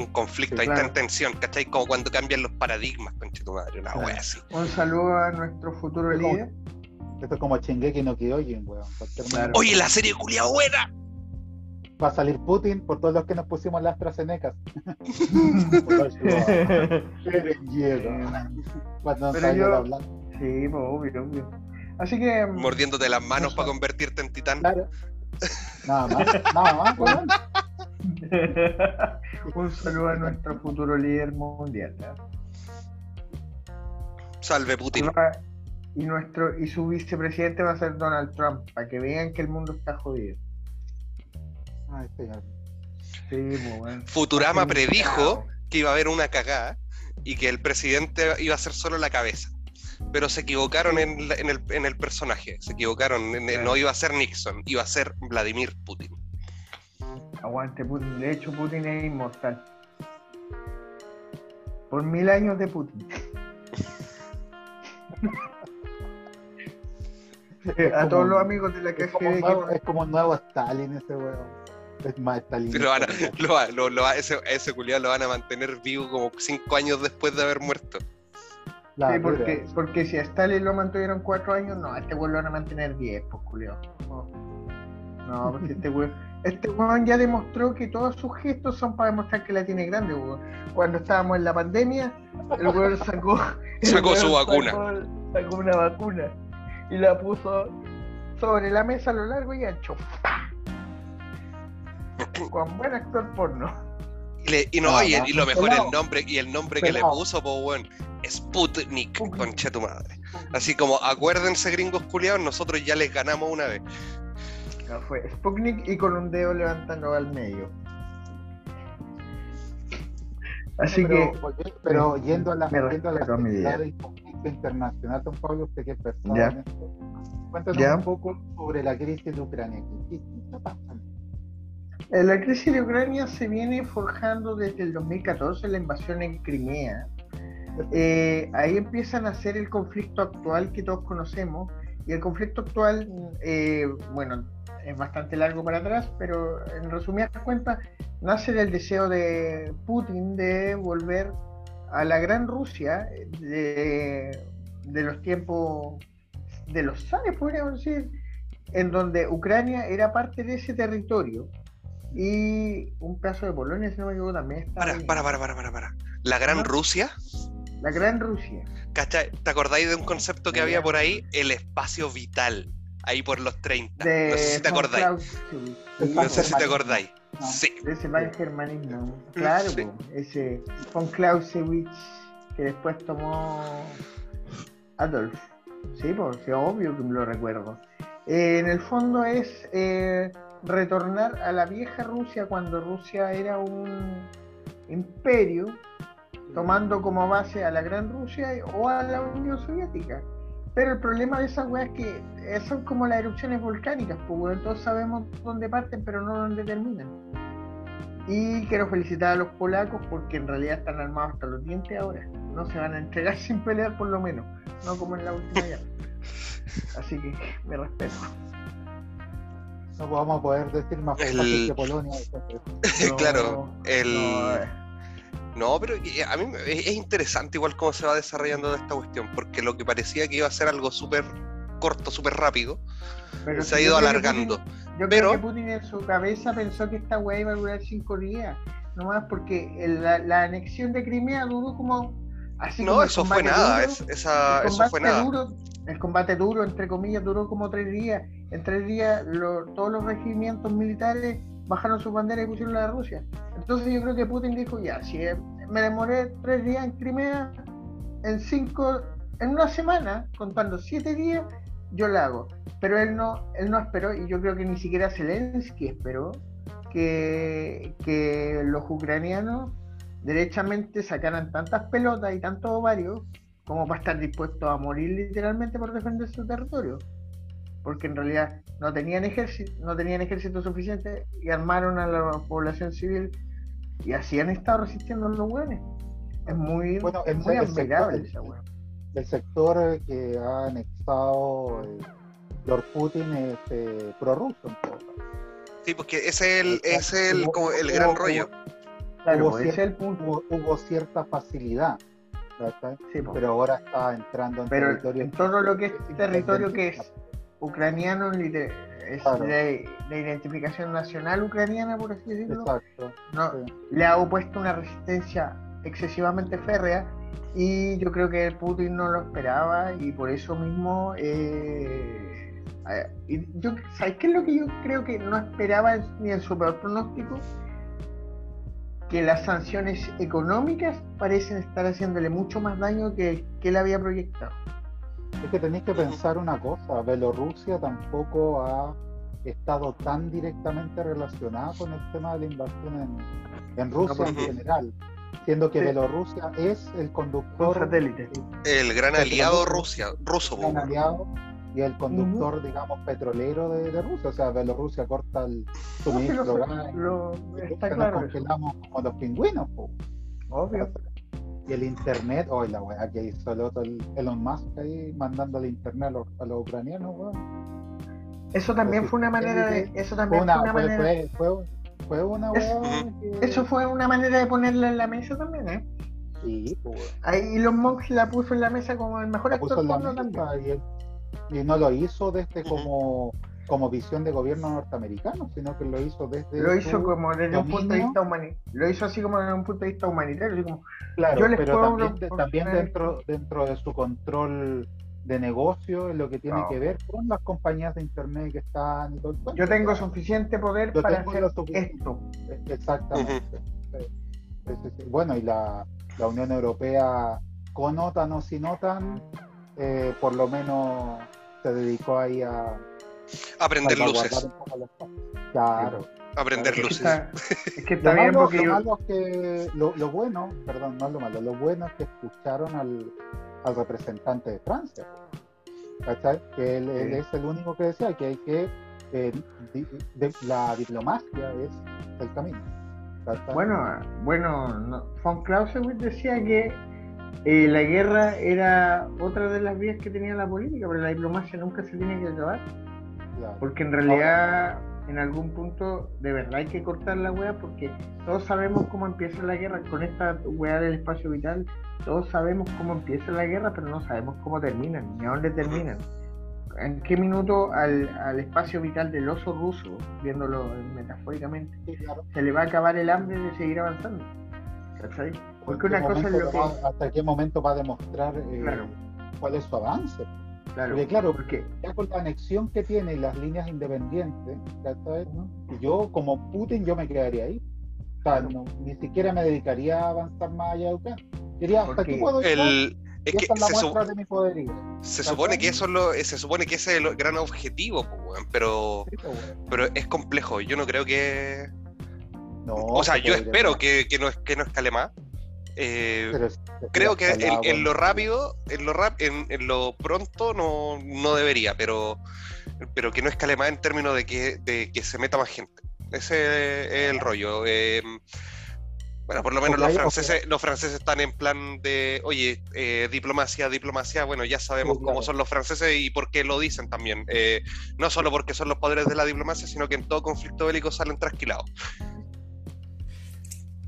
[SPEAKER 6] conflicto,
[SPEAKER 5] Sí,
[SPEAKER 6] ahí
[SPEAKER 5] claro.
[SPEAKER 6] está en tensión, ¿cachai? Como cuando cambian los paradigmas, conche tu madre, una
[SPEAKER 7] Claro.
[SPEAKER 6] wea así.
[SPEAKER 5] Un saludo a nuestro futuro
[SPEAKER 7] como-
[SPEAKER 5] líder.
[SPEAKER 7] Esto es como Shingeki no Kyojin, weón. Cualquier
[SPEAKER 5] Claro.
[SPEAKER 7] momento
[SPEAKER 6] Oye, la serie culia buena.
[SPEAKER 7] Va a salir Putin por todos los que nos pusimos las llega. Cuando
[SPEAKER 5] Pero
[SPEAKER 7] salió
[SPEAKER 5] yo-. Sí, pues, obvio, obvio. Así que.
[SPEAKER 6] Mordiéndote las manos
[SPEAKER 5] Eso.
[SPEAKER 6] para convertirte en titán.
[SPEAKER 7] Claro. Nada más, nada más, weón.
[SPEAKER 5] Un saludo a nuestro futuro líder mundial. ¿no?
[SPEAKER 6] Salve Putin.
[SPEAKER 5] Y nuestro y su vicepresidente va a ser Donald Trump, para que vean que el mundo está jodido.
[SPEAKER 7] Ay, señor.
[SPEAKER 5] Sí, pues, bueno.
[SPEAKER 6] Futurama predijo que iba a haber una cagada y que el presidente iba a ser solo la cabeza. Pero se equivocaron en, la- en el, en el personaje, se equivocaron, en- en- no iba a ser Nixon, iba a ser Vladimir Putin.
[SPEAKER 5] Aguante Putin. De hecho, Putin es inmortal. Por mil años de Putin. A
[SPEAKER 7] como
[SPEAKER 5] todos los amigos de la
[SPEAKER 7] Es como, nuevo,
[SPEAKER 5] que
[SPEAKER 7] es como un nuevo Stalin ese weón. Es más Stalin.
[SPEAKER 6] Lo van a- lo lo- ese, ese culiao lo van a mantener vivo como cinco años después de haber muerto.
[SPEAKER 5] Sí, porque, porque si a Stalin lo mantuvieron cuatro años, no, a este weón lo van a mantener diez, pues culio. No, No, porque este weón, este weón ya demostró que todos sus gestos son para demostrar que la tiene grande, weón. Cuando estábamos en la pandemia, el weón sacó, el
[SPEAKER 6] Sacó
[SPEAKER 5] weón
[SPEAKER 6] su vacuna.
[SPEAKER 5] Sacó, sacó una vacuna y la puso sobre la mesa a lo largo y ancho. Con buen actor porno.
[SPEAKER 6] Y, le- y no,
[SPEAKER 7] Ah,
[SPEAKER 6] y, lo mejor, el
[SPEAKER 7] pelado.
[SPEAKER 6] nombre, y el nombre que le puso, pues weón, Sputnik, concha tu madre. Así como, acuérdense, gringos culiados, nosotros ya les ganamos una vez.
[SPEAKER 5] No, fue Sputnik y con un dedo levantando al medio. Así
[SPEAKER 7] pero,
[SPEAKER 5] que.
[SPEAKER 7] pero
[SPEAKER 5] me-
[SPEAKER 7] yendo a la, yendo a la
[SPEAKER 5] a
[SPEAKER 7] del conflicto internacional, don Pablo, usted que es persona cuéntanos
[SPEAKER 5] Ya.
[SPEAKER 7] un poco sobre la crisis de Ucrania. ¿Qué, qué está pasando?
[SPEAKER 5] Eh, La crisis de Ucrania se viene forjando desde el 2014, la invasión en Crimea. Eh, ahí empiezan a ser el conflicto actual que todos conocemos. Y el conflicto actual, eh, bueno, es bastante largo para atrás, pero en resumidas cuentas, nace del deseo de Putin de volver a la gran Rusia de, de los tiempos de los zares, podríamos decir, en donde Ucrania era parte de ese territorio y un caso de Polonia, si no me equivoco, también está
[SPEAKER 6] Para,
[SPEAKER 5] ahí.
[SPEAKER 6] para, para, para, para, para. La Gran
[SPEAKER 5] Ajá.
[SPEAKER 6] Rusia,
[SPEAKER 5] La gran Rusia.
[SPEAKER 6] ¿cachai? ¿Te acordáis de un concepto que había por ahí? El espacio vital, ahí por los 30.
[SPEAKER 5] De
[SPEAKER 6] no sé si te acordáis. No sé si te acordáis.
[SPEAKER 7] No.
[SPEAKER 6] Sí.
[SPEAKER 5] de ese pangermanismo. Claro,
[SPEAKER 6] Sí.
[SPEAKER 5] po, ese von Clausewitz que después tomó Adolf. Sí, pues sí, obvio que lo recuerdo. Eh, en el fondo es eh, retornar a la vieja Rusia cuando Rusia era un imperio, tomando como base a la Gran Rusia o a la Unión Soviética. Pero el problema de esas weas es que eh, son como las erupciones volcánicas, pues todos sabemos dónde parten, pero no dónde terminan. Y quiero felicitar a los polacos porque en realidad están armados hasta los dientes ahora. No se van a entregar sin pelear por lo menos, no como en la última guerra. Así que me respeto.
[SPEAKER 7] No vamos a poder decir más
[SPEAKER 6] El-
[SPEAKER 7] fácil que Polonia. entonces.
[SPEAKER 6] claro,
[SPEAKER 5] No,
[SPEAKER 6] el...
[SPEAKER 5] no, eh.
[SPEAKER 6] No, pero eh, a mí es es interesante igual cómo se va desarrollando esta cuestión, porque lo que parecía que iba a ser algo súper corto, súper rápido,
[SPEAKER 5] Pero
[SPEAKER 6] se ha ido alargando.
[SPEAKER 5] Putin- yo
[SPEAKER 6] Pero-
[SPEAKER 5] creo que Putin en su cabeza pensó que esta weá iba a durar cinco días, nomás porque el- la, la anexión de Crimea duró como así
[SPEAKER 6] No, eso fue nada,
[SPEAKER 5] duro,
[SPEAKER 6] es- esa, eso fue
[SPEAKER 5] combate
[SPEAKER 6] nada.
[SPEAKER 5] duro, el combate duro, entre comillas, duró como tres días. En tres días lo- todos los regimientos militares bajaron sus banderas y pusieron la de Rusia. Entonces yo creo que Putin dijo, ya, si me demoré tres días en Crimea, en cinco, en una semana, contando siete días, yo la hago. Pero él no, él no esperó, y yo creo que ni siquiera Zelensky esperó que, que los ucranianos derechamente sacaran tantas pelotas y tantos ovarios como para estar dispuestos a morir literalmente por defender su territorio. Porque en realidad no tenían ejército, no tenían ejército suficiente y armaron a la población civil y así han estado resistiendo los buenos. Es muy,
[SPEAKER 7] Bueno,
[SPEAKER 5] es
[SPEAKER 7] el-
[SPEAKER 5] muy
[SPEAKER 7] el
[SPEAKER 5] admirable
[SPEAKER 7] sector-
[SPEAKER 5] esa weá.
[SPEAKER 7] El sector que ha anexado eh, Lord Putin es eh, prorruso en todo caso.
[SPEAKER 6] Sí, porque ese es el, ese es el,
[SPEAKER 7] Hubo-
[SPEAKER 6] como el gran
[SPEAKER 7] hubo-
[SPEAKER 6] rollo.
[SPEAKER 5] Claro,
[SPEAKER 7] hubo,
[SPEAKER 5] ese
[SPEAKER 7] cier-
[SPEAKER 5] es el punto.
[SPEAKER 7] hubo- hubo cierta facilidad.
[SPEAKER 5] Sí,
[SPEAKER 7] pero ahora está entrando en
[SPEAKER 5] Pero
[SPEAKER 7] territorio
[SPEAKER 5] en todo lo que es territorio que es ucraniano, es
[SPEAKER 7] Claro.
[SPEAKER 5] de, de identificación nacional ucraniana, por así decirlo,
[SPEAKER 7] Exacto.
[SPEAKER 5] no,
[SPEAKER 7] sí.
[SPEAKER 5] le ha opuesto una resistencia excesivamente férrea y yo creo que Putin no lo esperaba y por eso mismo eh, eh, y yo, ¿sabes qué es lo que yo creo que no esperaba ni en su peor pronóstico? Que las sanciones económicas parecen estar haciéndole mucho más daño que, que él había proyectado.
[SPEAKER 7] Es que tenéis que pensar una cosa, Bielorrusia tampoco ha estado tan directamente relacionada con el tema de la invasión en, en Rusia en general, siendo que
[SPEAKER 5] Sí.
[SPEAKER 7] Bielorrusia es el
[SPEAKER 5] Un
[SPEAKER 7] conductor
[SPEAKER 5] satélite.
[SPEAKER 6] El gran aliado Rusia, ruso.
[SPEAKER 7] gran aliado y el conductor, digamos, petrolero de, de Rusia. O sea, Bielorrusia corta el
[SPEAKER 5] No,
[SPEAKER 7] suministro
[SPEAKER 5] lo-
[SPEAKER 7] y
[SPEAKER 5] lo- está
[SPEAKER 7] nos
[SPEAKER 5] claro.
[SPEAKER 7] congelamos como los pingüinos. po.
[SPEAKER 5] Obvio.
[SPEAKER 7] Y el internet, hoy la weá que hizo el otro, el Elon Musk ahí mandando el internet a los, a los ucranianos, weón.
[SPEAKER 5] Eso también
[SPEAKER 7] Pues,
[SPEAKER 5] fue una manera de. Eso también
[SPEAKER 7] Fue
[SPEAKER 5] fue
[SPEAKER 7] una, fue,
[SPEAKER 5] manera.
[SPEAKER 7] fue, fue, fue una weá que-
[SPEAKER 5] Eso fue una manera de ponerla en la mesa también, ¿eh?
[SPEAKER 7] Sí, pues, weón.
[SPEAKER 5] Ahí Elon Musk la puso en la mesa como el mejor
[SPEAKER 7] La puso
[SPEAKER 5] actor
[SPEAKER 7] en la
[SPEAKER 5] también.
[SPEAKER 7] y, él- y no lo hizo desde
[SPEAKER 6] Ujú.
[SPEAKER 7] como, como visión de gobierno norteamericano, sino que lo hizo desde
[SPEAKER 5] Lo hizo como desde un punto de vista humanitario. Lo hizo así como desde un punto de vista humanitario. Como,
[SPEAKER 7] Claro,
[SPEAKER 5] Yo les
[SPEAKER 7] pero
[SPEAKER 5] puedo
[SPEAKER 7] también, de- también dentro, dentro de su control de negocio, en lo que tiene
[SPEAKER 5] No.
[SPEAKER 7] que ver con las compañías de internet que están y todo el
[SPEAKER 5] yo tengo suficiente poder
[SPEAKER 7] Yo
[SPEAKER 5] para hacer esto.
[SPEAKER 7] Exactamente. Sí. Sí, sí, sí. Bueno, y la, la Unión Europea, con OTAN o sin OTAN, eh, por lo menos se dedicó ahí a
[SPEAKER 6] Aprender luces.
[SPEAKER 7] Claro.
[SPEAKER 6] Aprender
[SPEAKER 5] Es que
[SPEAKER 6] luces.
[SPEAKER 5] está, es que está
[SPEAKER 7] Lo
[SPEAKER 5] bien
[SPEAKER 7] malo,
[SPEAKER 5] porque
[SPEAKER 7] lo
[SPEAKER 5] yo-
[SPEAKER 7] malo es que lo, lo bueno, perdón, no lo malo, lo bueno es que escucharon al, al representante de Francia, ¿cachai? Que él, él
[SPEAKER 5] Sí.
[SPEAKER 7] es el único que decía que hay que eh, di- de- la diplomacia es el camino. ¿cachai?
[SPEAKER 5] Bueno, bueno, no, von Clausewitz decía que eh, la guerra era otra de las vías que tenía la política, pero la diplomacia nunca se tiene que acabar,
[SPEAKER 7] Claro.
[SPEAKER 5] porque en realidad en algún punto de verdad hay que cortar la wea, porque todos sabemos cómo empieza la guerra con esta wea del espacio vital, todos sabemos cómo empieza la guerra, pero no sabemos cómo terminan, ni a dónde terminan. ¿En qué minuto al, al espacio vital del oso ruso, viéndolo metafóricamente,
[SPEAKER 7] Sí, claro.
[SPEAKER 5] se le va a acabar el hambre de seguir avanzando? ¿Cachai? Porque
[SPEAKER 7] ¿En qué
[SPEAKER 5] una cosa es lo que.
[SPEAKER 7] va- ¿Hasta qué momento va a demostrar eh,
[SPEAKER 5] Claro.
[SPEAKER 7] cuál es su avance?
[SPEAKER 5] Claro,
[SPEAKER 7] Porque claro,
[SPEAKER 5] porque
[SPEAKER 7] ya con la anexión que tiene y las líneas independientes, yo como Putin yo me quedaría ahí. O sea, no- ni siquiera me dedicaría a avanzar más allá de Ucrania. Diría, hasta aquí puedo
[SPEAKER 6] El, es que
[SPEAKER 7] es la
[SPEAKER 6] se,
[SPEAKER 7] de mi poderío.
[SPEAKER 6] se supone que eso es lo, se supone que ese es el gran objetivo, weón, pero,
[SPEAKER 7] pues,
[SPEAKER 6] pero es complejo. Yo no creo que.
[SPEAKER 7] No,
[SPEAKER 6] O sea,
[SPEAKER 7] se
[SPEAKER 6] yo espero que, que no, que no escale más. Eh, creo que en, lo rápido, en lo rap, en, en lo pronto no, no debería, pero, pero que no escale más en términos de que, de que se meta más gente. Ese es el rollo. Eh, bueno, por lo menos los franceses, los franceses están en plan de, oye, eh, diplomacia, diplomacia, bueno, ya sabemos
[SPEAKER 7] Sí,
[SPEAKER 6] cómo
[SPEAKER 7] claro.
[SPEAKER 6] son los franceses y por qué lo dicen también. Eh, no solo porque son los padres de la diplomacia, sino que en todo conflicto bélico salen trasquilados.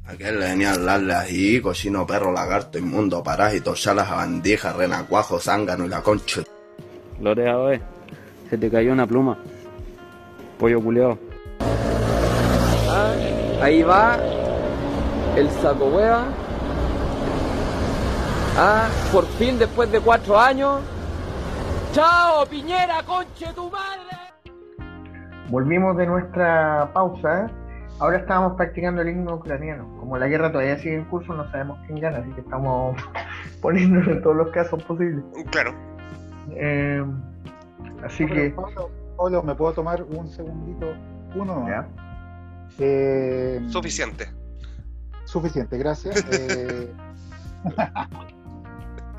[SPEAKER 11] Aquel le venía a hablarle ahí, cochino, perro, lagarto, inmundo, parásito, salas, bandija, renacuajo, zángano y la concha.
[SPEAKER 12] Lorea, oe, se te cayó una pluma. Pollo culeado.
[SPEAKER 13] Ah, ahí va el saco hueá. Ah, por fin después de cuatro años. ¡Chao, Piñera, conche tu madre!
[SPEAKER 5] volvimos de nuestra pausa Ahora estábamos practicando el himno ucraniano. Como la guerra todavía sigue en curso, no sabemos quién gana, así que estamos poniéndonos en todos los casos posibles.
[SPEAKER 6] Claro.
[SPEAKER 5] Eh, así que.
[SPEAKER 7] Pablo, Pablo, ¿me puedo tomar un segundito? Uno.
[SPEAKER 5] Ya.
[SPEAKER 7] Eh,
[SPEAKER 6] Suficiente.
[SPEAKER 7] suficiente, gracias. Eh,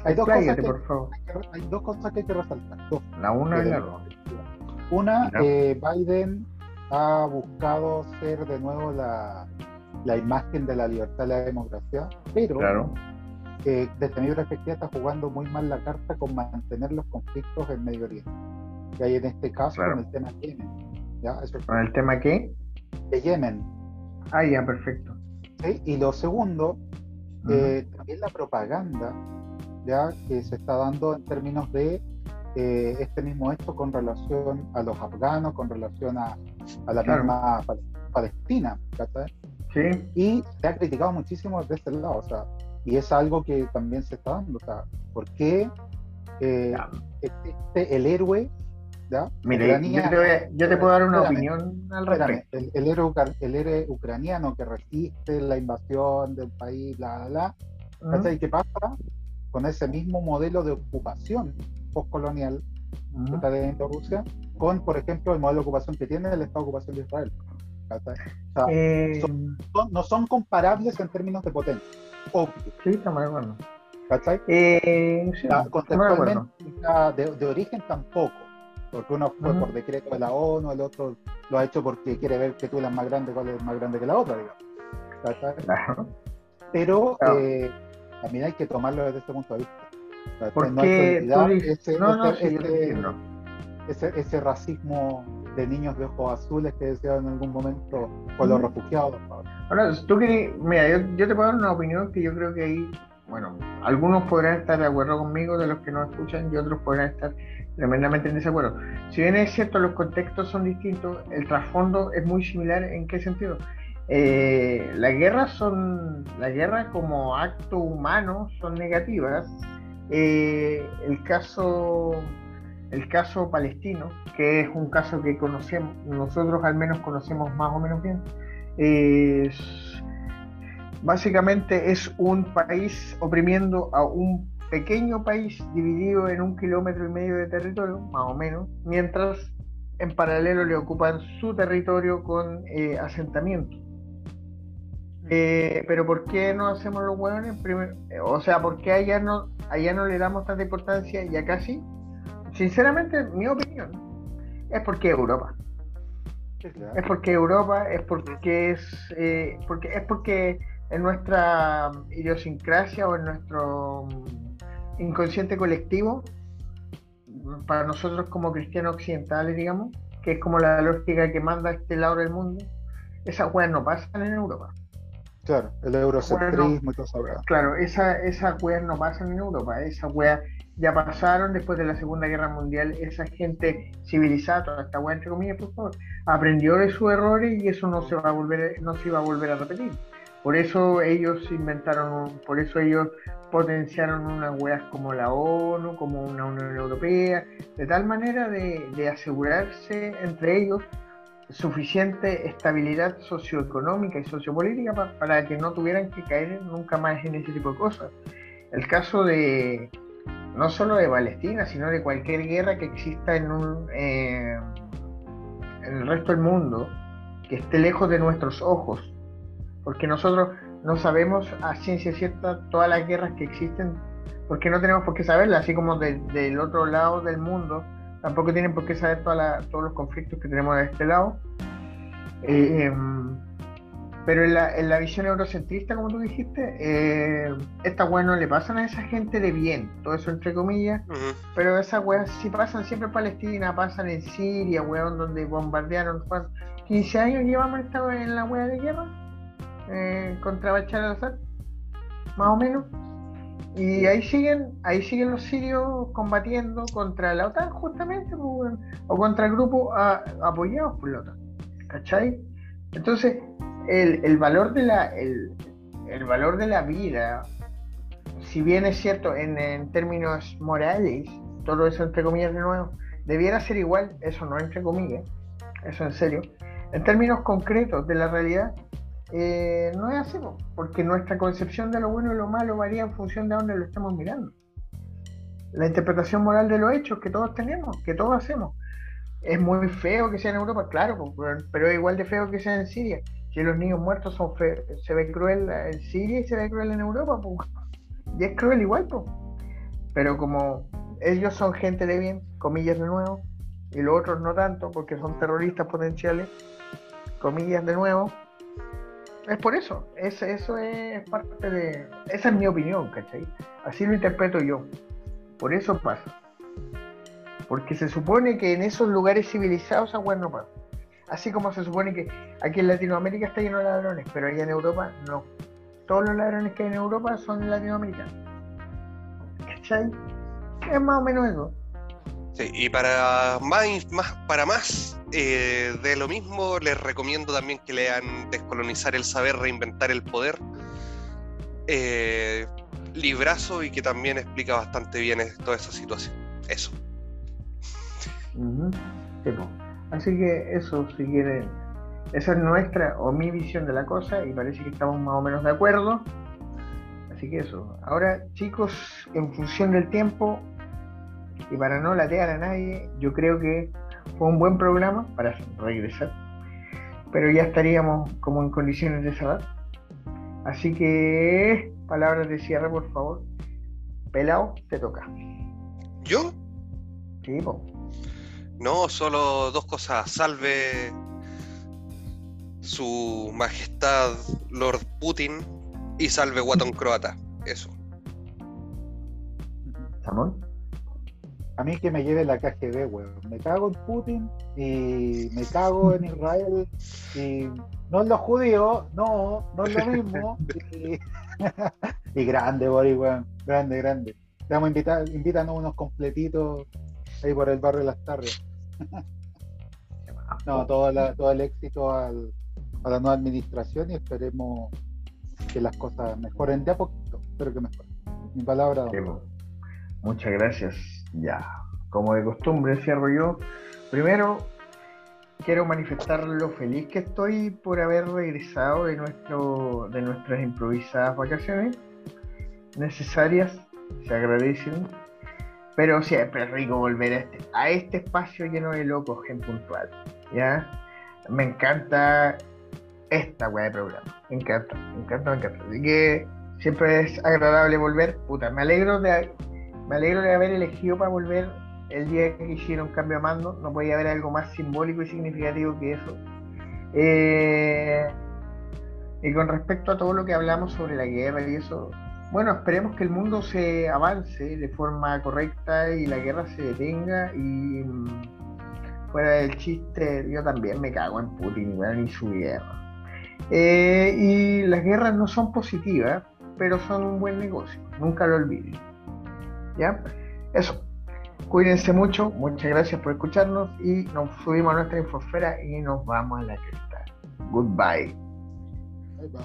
[SPEAKER 7] hay, dos cosas que,
[SPEAKER 5] por favor.
[SPEAKER 7] hay dos cosas que hay que resaltar. Dos.
[SPEAKER 5] La una y la dos.
[SPEAKER 7] Una, eh, Biden ha buscado ser de nuevo la, la imagen de la libertad y la democracia, pero
[SPEAKER 5] Claro.
[SPEAKER 7] eh, desde mi perspectiva está jugando muy mal la carta con mantener los conflictos en Medio Oriente. Y hay en este caso
[SPEAKER 5] Claro.
[SPEAKER 7] con el tema Yemen. ¿ya? Eso es
[SPEAKER 5] ¿Con el tema qué?
[SPEAKER 7] de Yemen.
[SPEAKER 5] Ah, ya, perfecto.
[SPEAKER 7] ¿sí? Y lo segundo, eh, también la propaganda ya que se está dando en términos de eh, este mismo hecho con relación a los afganos, con relación a, a la
[SPEAKER 5] Claro.
[SPEAKER 7] misma Pal- Palestina.
[SPEAKER 5] Sí,
[SPEAKER 7] Y se ha criticado muchísimo desde ese lado, o sea, y es algo que también se está dando, o sea, ¿por qué eh, existe el héroe? ¿ya?
[SPEAKER 5] Mire,
[SPEAKER 7] ucraniano?
[SPEAKER 5] yo te, a- yo te puedo dar una
[SPEAKER 7] Espérame,
[SPEAKER 5] opinión al
[SPEAKER 7] espérame,
[SPEAKER 5] respecto.
[SPEAKER 7] el, el héroe, el héroe ucraniano que resiste la invasión del país, bla, bla, bla,
[SPEAKER 5] Ujú.
[SPEAKER 7] ¿cachai? ¿Qué pasa con ese mismo modelo de ocupación postcolonial que está teniendo Rusia con, por ejemplo, el modelo de ocupación que tiene el Estado de ocupación de Israel? ¿cachai? O sea,
[SPEAKER 5] Eh,
[SPEAKER 7] son- son- no son comparables en términos de potencia, obvio.
[SPEAKER 5] Sí, estamos de acuerdo.
[SPEAKER 7] ¿Cachai?
[SPEAKER 5] Eh, sí, de
[SPEAKER 7] origen tampoco, porque uno fue por decreto de la ONU, el otro lo ha hecho porque quiere ver que tú eres más grande, cuál es más grande que la otra, digamos. ¿Cachai?
[SPEAKER 5] Claro.
[SPEAKER 7] Pero
[SPEAKER 5] Claro.
[SPEAKER 7] eh, también hay que tomarlo desde ese punto de vista.
[SPEAKER 5] Porque
[SPEAKER 7] no olvidar
[SPEAKER 5] tú dices-
[SPEAKER 7] ese,
[SPEAKER 5] no, no, sí,
[SPEAKER 7] racismo de niños de ojos azules que decía en algún momento con los
[SPEAKER 5] Ujú.
[SPEAKER 7] refugiados. ¿no?
[SPEAKER 5] Ahora, tú mira, yo, yo te puedo dar una opinión que yo creo que ahí, bueno, algunos podrán estar de acuerdo conmigo de los que nos escuchan y otros podrán estar tremendamente en desacuerdo. Si bien es cierto, los contextos son distintos, el trasfondo es muy similar. ¿En qué sentido? Eh, las guerras son, la guerra como acto humano son negativas. Eh, el caso, el caso palestino, que es un caso que conocemos, nosotros al menos conocemos más o menos bien, es- básicamente es un país oprimiendo a un pequeño país dividido en un kilómetro y medio de territorio, más o menos, mientras en paralelo le ocupan su territorio con eh, asentamientos. Eh, pero ¿por qué no hacemos los hueones? Primero, o sea, ¿por qué allá no, allá no le damos tanta importancia y acá sí? Sinceramente, mi opinión es porque Europa. Es porque Europa, es porque es, eh, porque es porque en nuestra idiosincrasia o en nuestro inconsciente colectivo, para nosotros como cristianos occidentales, digamos, que es como la lógica que manda este lado del mundo, esas weas no pasan en Europa.
[SPEAKER 7] Claro, el eurocentrismo y todo eso.
[SPEAKER 5] Claro, esa, esas weas no pasan en Europa, esas weas ya pasaron después de la Segunda Guerra Mundial, esa gente civilizada, toda esta wea entre comillas, por favor, aprendió de sus errores y eso no se va a volver, no se iba a volver a repetir. Por eso ellos inventaron, por eso ellos potenciaron unas weas como la ONU, como una Unión Europea, de tal manera de, de asegurarse entre ellos suficiente estabilidad socioeconómica y sociopolítica pa- para que no tuvieran que caer nunca más en ese tipo de cosas. El caso de no solo de Palestina, sino de cualquier guerra que exista en un eh, el resto del mundo, que esté lejos de nuestros ojos, porque nosotros no sabemos a ciencia cierta todas las guerras que existen, porque no tenemos por qué saberlas, así como de- del otro lado del mundo tampoco tienen por qué saber toda la- todos los conflictos que tenemos de este lado. Eh, pero en la, en la visión eurocentrista, como tú dijiste, eh, estas weas no le pasan a esa gente de bien, todo eso entre comillas, pero esas weas sí pasan siempre en Palestina, pasan en Siria, weón, donde bombardearon. ¿cuánto? 15 años llevamos esta en la wea de guerra eh, contra Bachar al-Assad, más o menos. Y ahí siguen, ahí siguen los sirios combatiendo contra la OTAN justamente, pues, o contra el grupo a- apoyados por la OTAN. ¿Cachai? Entonces, el, el valor de la, el, el valor de la vida, si bien es cierto en, en términos morales, todo eso entre comillas de nuevo, debiera ser igual, eso no entre comillas, eso en serio, en términos concretos de la realidad, eh, no es así, porque nuestra concepción de lo bueno y lo malo varía en función de dónde lo estamos mirando. La interpretación moral de los hechos que todos tenemos, que todos hacemos. Es muy feo que sea en Europa, claro, pero es igual de feo que sea en Siria. Si los niños muertos son feos, se ve cruel en Siria y se ve cruel en Europa, pues. Y es cruel igual, pues. Pero como ellos son gente de bien, comillas de nuevo, y los otros no tanto, porque son terroristas potenciales, comillas de nuevo, es por eso. Es, eso es parte de. Esa es mi opinión, ¿cachai? Así lo interpreto yo. Por eso pasa. Porque se supone que en esos lugares civilizados agua no pasa. Así como se supone que aquí en Latinoamérica está lleno de ladrones, pero allá en Europa no. Todos los ladrones que hay en Europa son latinoamericanos. ¿Cachai? Es más o menos eso.
[SPEAKER 6] Sí, y para más, más, para más eh, de lo mismo, les recomiendo también que lean Descolonizar el Saber, Reinventar el Poder. Eh, librazo y que también explica bastante bien toda esa situación. Eso.
[SPEAKER 5] Así que eso, si quieren, esa es nuestra o mi visión de la cosa y parece que estamos más o menos de acuerdo. Así que eso. Ahora, chicos, en función del tiempo y para no latear a nadie, yo creo que fue un buen programa para regresar. Pero ya estaríamos como en condiciones de cerrar. Así que, palabras de cierre, por favor. Pelao, te toca.
[SPEAKER 6] ¿Yo?
[SPEAKER 5] Sí,
[SPEAKER 6] No, solo dos cosas. Salve su majestad Lord Putin y salve Watton Croata. Eso.
[SPEAKER 5] ¿Samón?
[SPEAKER 7] A mí que me lleve la KGB, weón. Me cago en Putin y me cago en Israel y no en los judíos, no, no es lo mismo. y, grande, Boris, weón. Grande, grande. Te vamos a invitar, invítanos unos completitos ahí por el barrio de las tardes. no, todo, todo el éxito a la nueva administración y esperemos que las cosas mejoren de a poquito. Espero que mejoren. Mi palabra.
[SPEAKER 5] Muchas gracias. Ya, como de costumbre cierro yo. Primero, quiero manifestar lo feliz que estoy por haber regresado de, nuestro, de nuestras improvisadas vacaciones necesarias, se agradecen, pero siempre es rico volver a este, a este espacio lleno de locos en puntual. ¿ya? Me encanta esta weá de programa, me encanta, me encanta, me encanta. Así que siempre es agradable volver. Puta, me alegro de me alegro de haber elegido para volver el día que hicieron cambio a mando. No podía haber algo más simbólico y significativo que eso. Eh, y con respecto a todo lo que hablamos sobre la guerra y eso, bueno, esperemos que el mundo se avance de forma correcta y la guerra se detenga. Y mm, fuera del chiste, yo también me cago en Putin y su guerra. Eh, y las guerras no son positivas, pero son un buen negocio, nunca lo olviden. ¿Ya? Eso. Cuídense mucho, muchas gracias por escucharnos y nos subimos a nuestra infosfera y nos vamos a la cresta. Goodbye.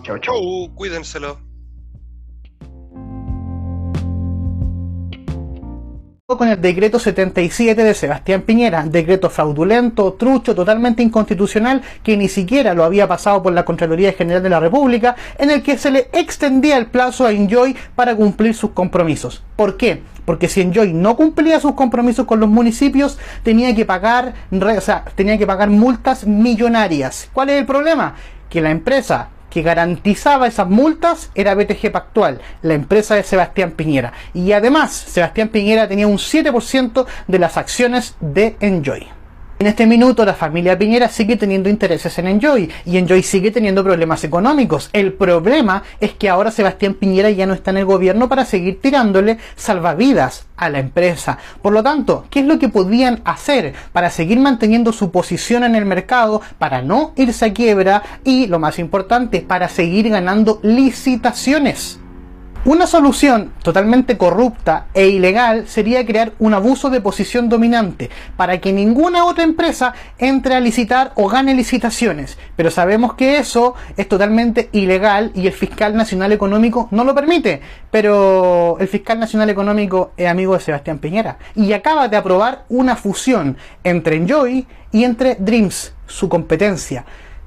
[SPEAKER 6] Chao, chao. Cuídenselo.
[SPEAKER 14] Con el decreto 77 de Sebastián Piñera, decreto fraudulento, trucho, totalmente inconstitucional, que ni siquiera lo había pasado por la Contraloría General de la República, en el que se le extendía el plazo a Enjoy para cumplir sus compromisos. ¿Por qué? Porque si Enjoy no cumplía sus compromisos con los municipios, tenía que pagar, o sea, tenía que pagar multas millonarias. ¿Cuál es el problema? Que la empresa que garantizaba esas multas era BTG Pactual, la empresa de Sebastián Piñera. Y además, Sebastián Piñera tenía un 7% de las acciones de Enjoy. En este minuto la familia Piñera sigue teniendo intereses en Enjoy y Enjoy sigue teniendo problemas económicos. El problema es que ahora Sebastián Piñera ya no está en el gobierno para seguir tirándole salvavidas a la empresa. Por lo tanto, ¿qué es lo que podían hacer para seguir manteniendo su posición en el mercado, para no irse a quiebra y, lo más importante, para seguir ganando licitaciones? Una solución totalmente corrupta e ilegal sería crear un abuso de posición dominante para que ninguna otra empresa entre a licitar o gane licitaciones. Pero sabemos que eso es totalmente ilegal y el fiscal nacional económico no lo permite. Pero el fiscal nacional económico es amigo de Sebastián Piñera y acaba de aprobar una fusión entre Enjoy y entre Dreams, su competencia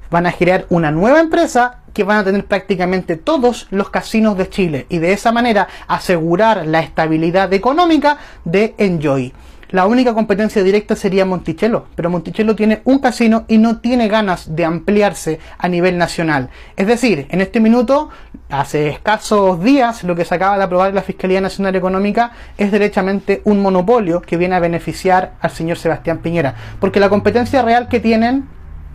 [SPEAKER 14] van a crear una nueva empresa que van a tener prácticamente todos los casinos de Chile y de esa manera asegurar la estabilidad económica de Enjoy. La única competencia directa sería Monticello, pero Monticello tiene un casino y no tiene ganas de ampliarse a nivel nacional. Es decir, en este minuto, hace escasos días, lo que se acaba de aprobar la Fiscalía Nacional Económica es derechamente un monopolio que viene a beneficiar al señor Sebastián Piñera, porque la competencia real que tienen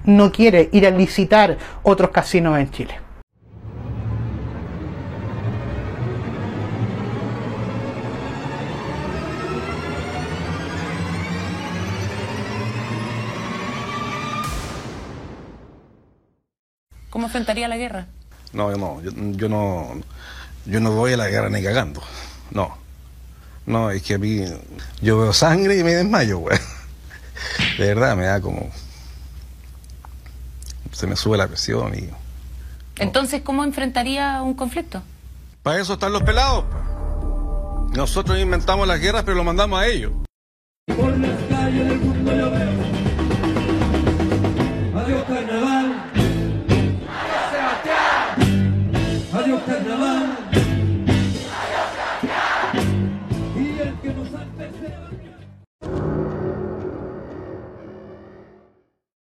[SPEAKER 14] no quiere ir a licitar otros casinos en Chile.
[SPEAKER 15] ¿Cómo enfrentaría la guerra?
[SPEAKER 4] No, yo no, yo, yo no, yo no voy a la guerra ni cagando. No. No, es que a mí, yo veo sangre y me desmayo, güey. De verdad, me da como, se me sube la presión y...
[SPEAKER 15] Entonces, ¿cómo enfrentaría un conflicto?
[SPEAKER 4] Para eso están los pelados. Nosotros inventamos las guerras, pero lo mandamos a ellos.
[SPEAKER 16] Por las calles del mundo yo veo.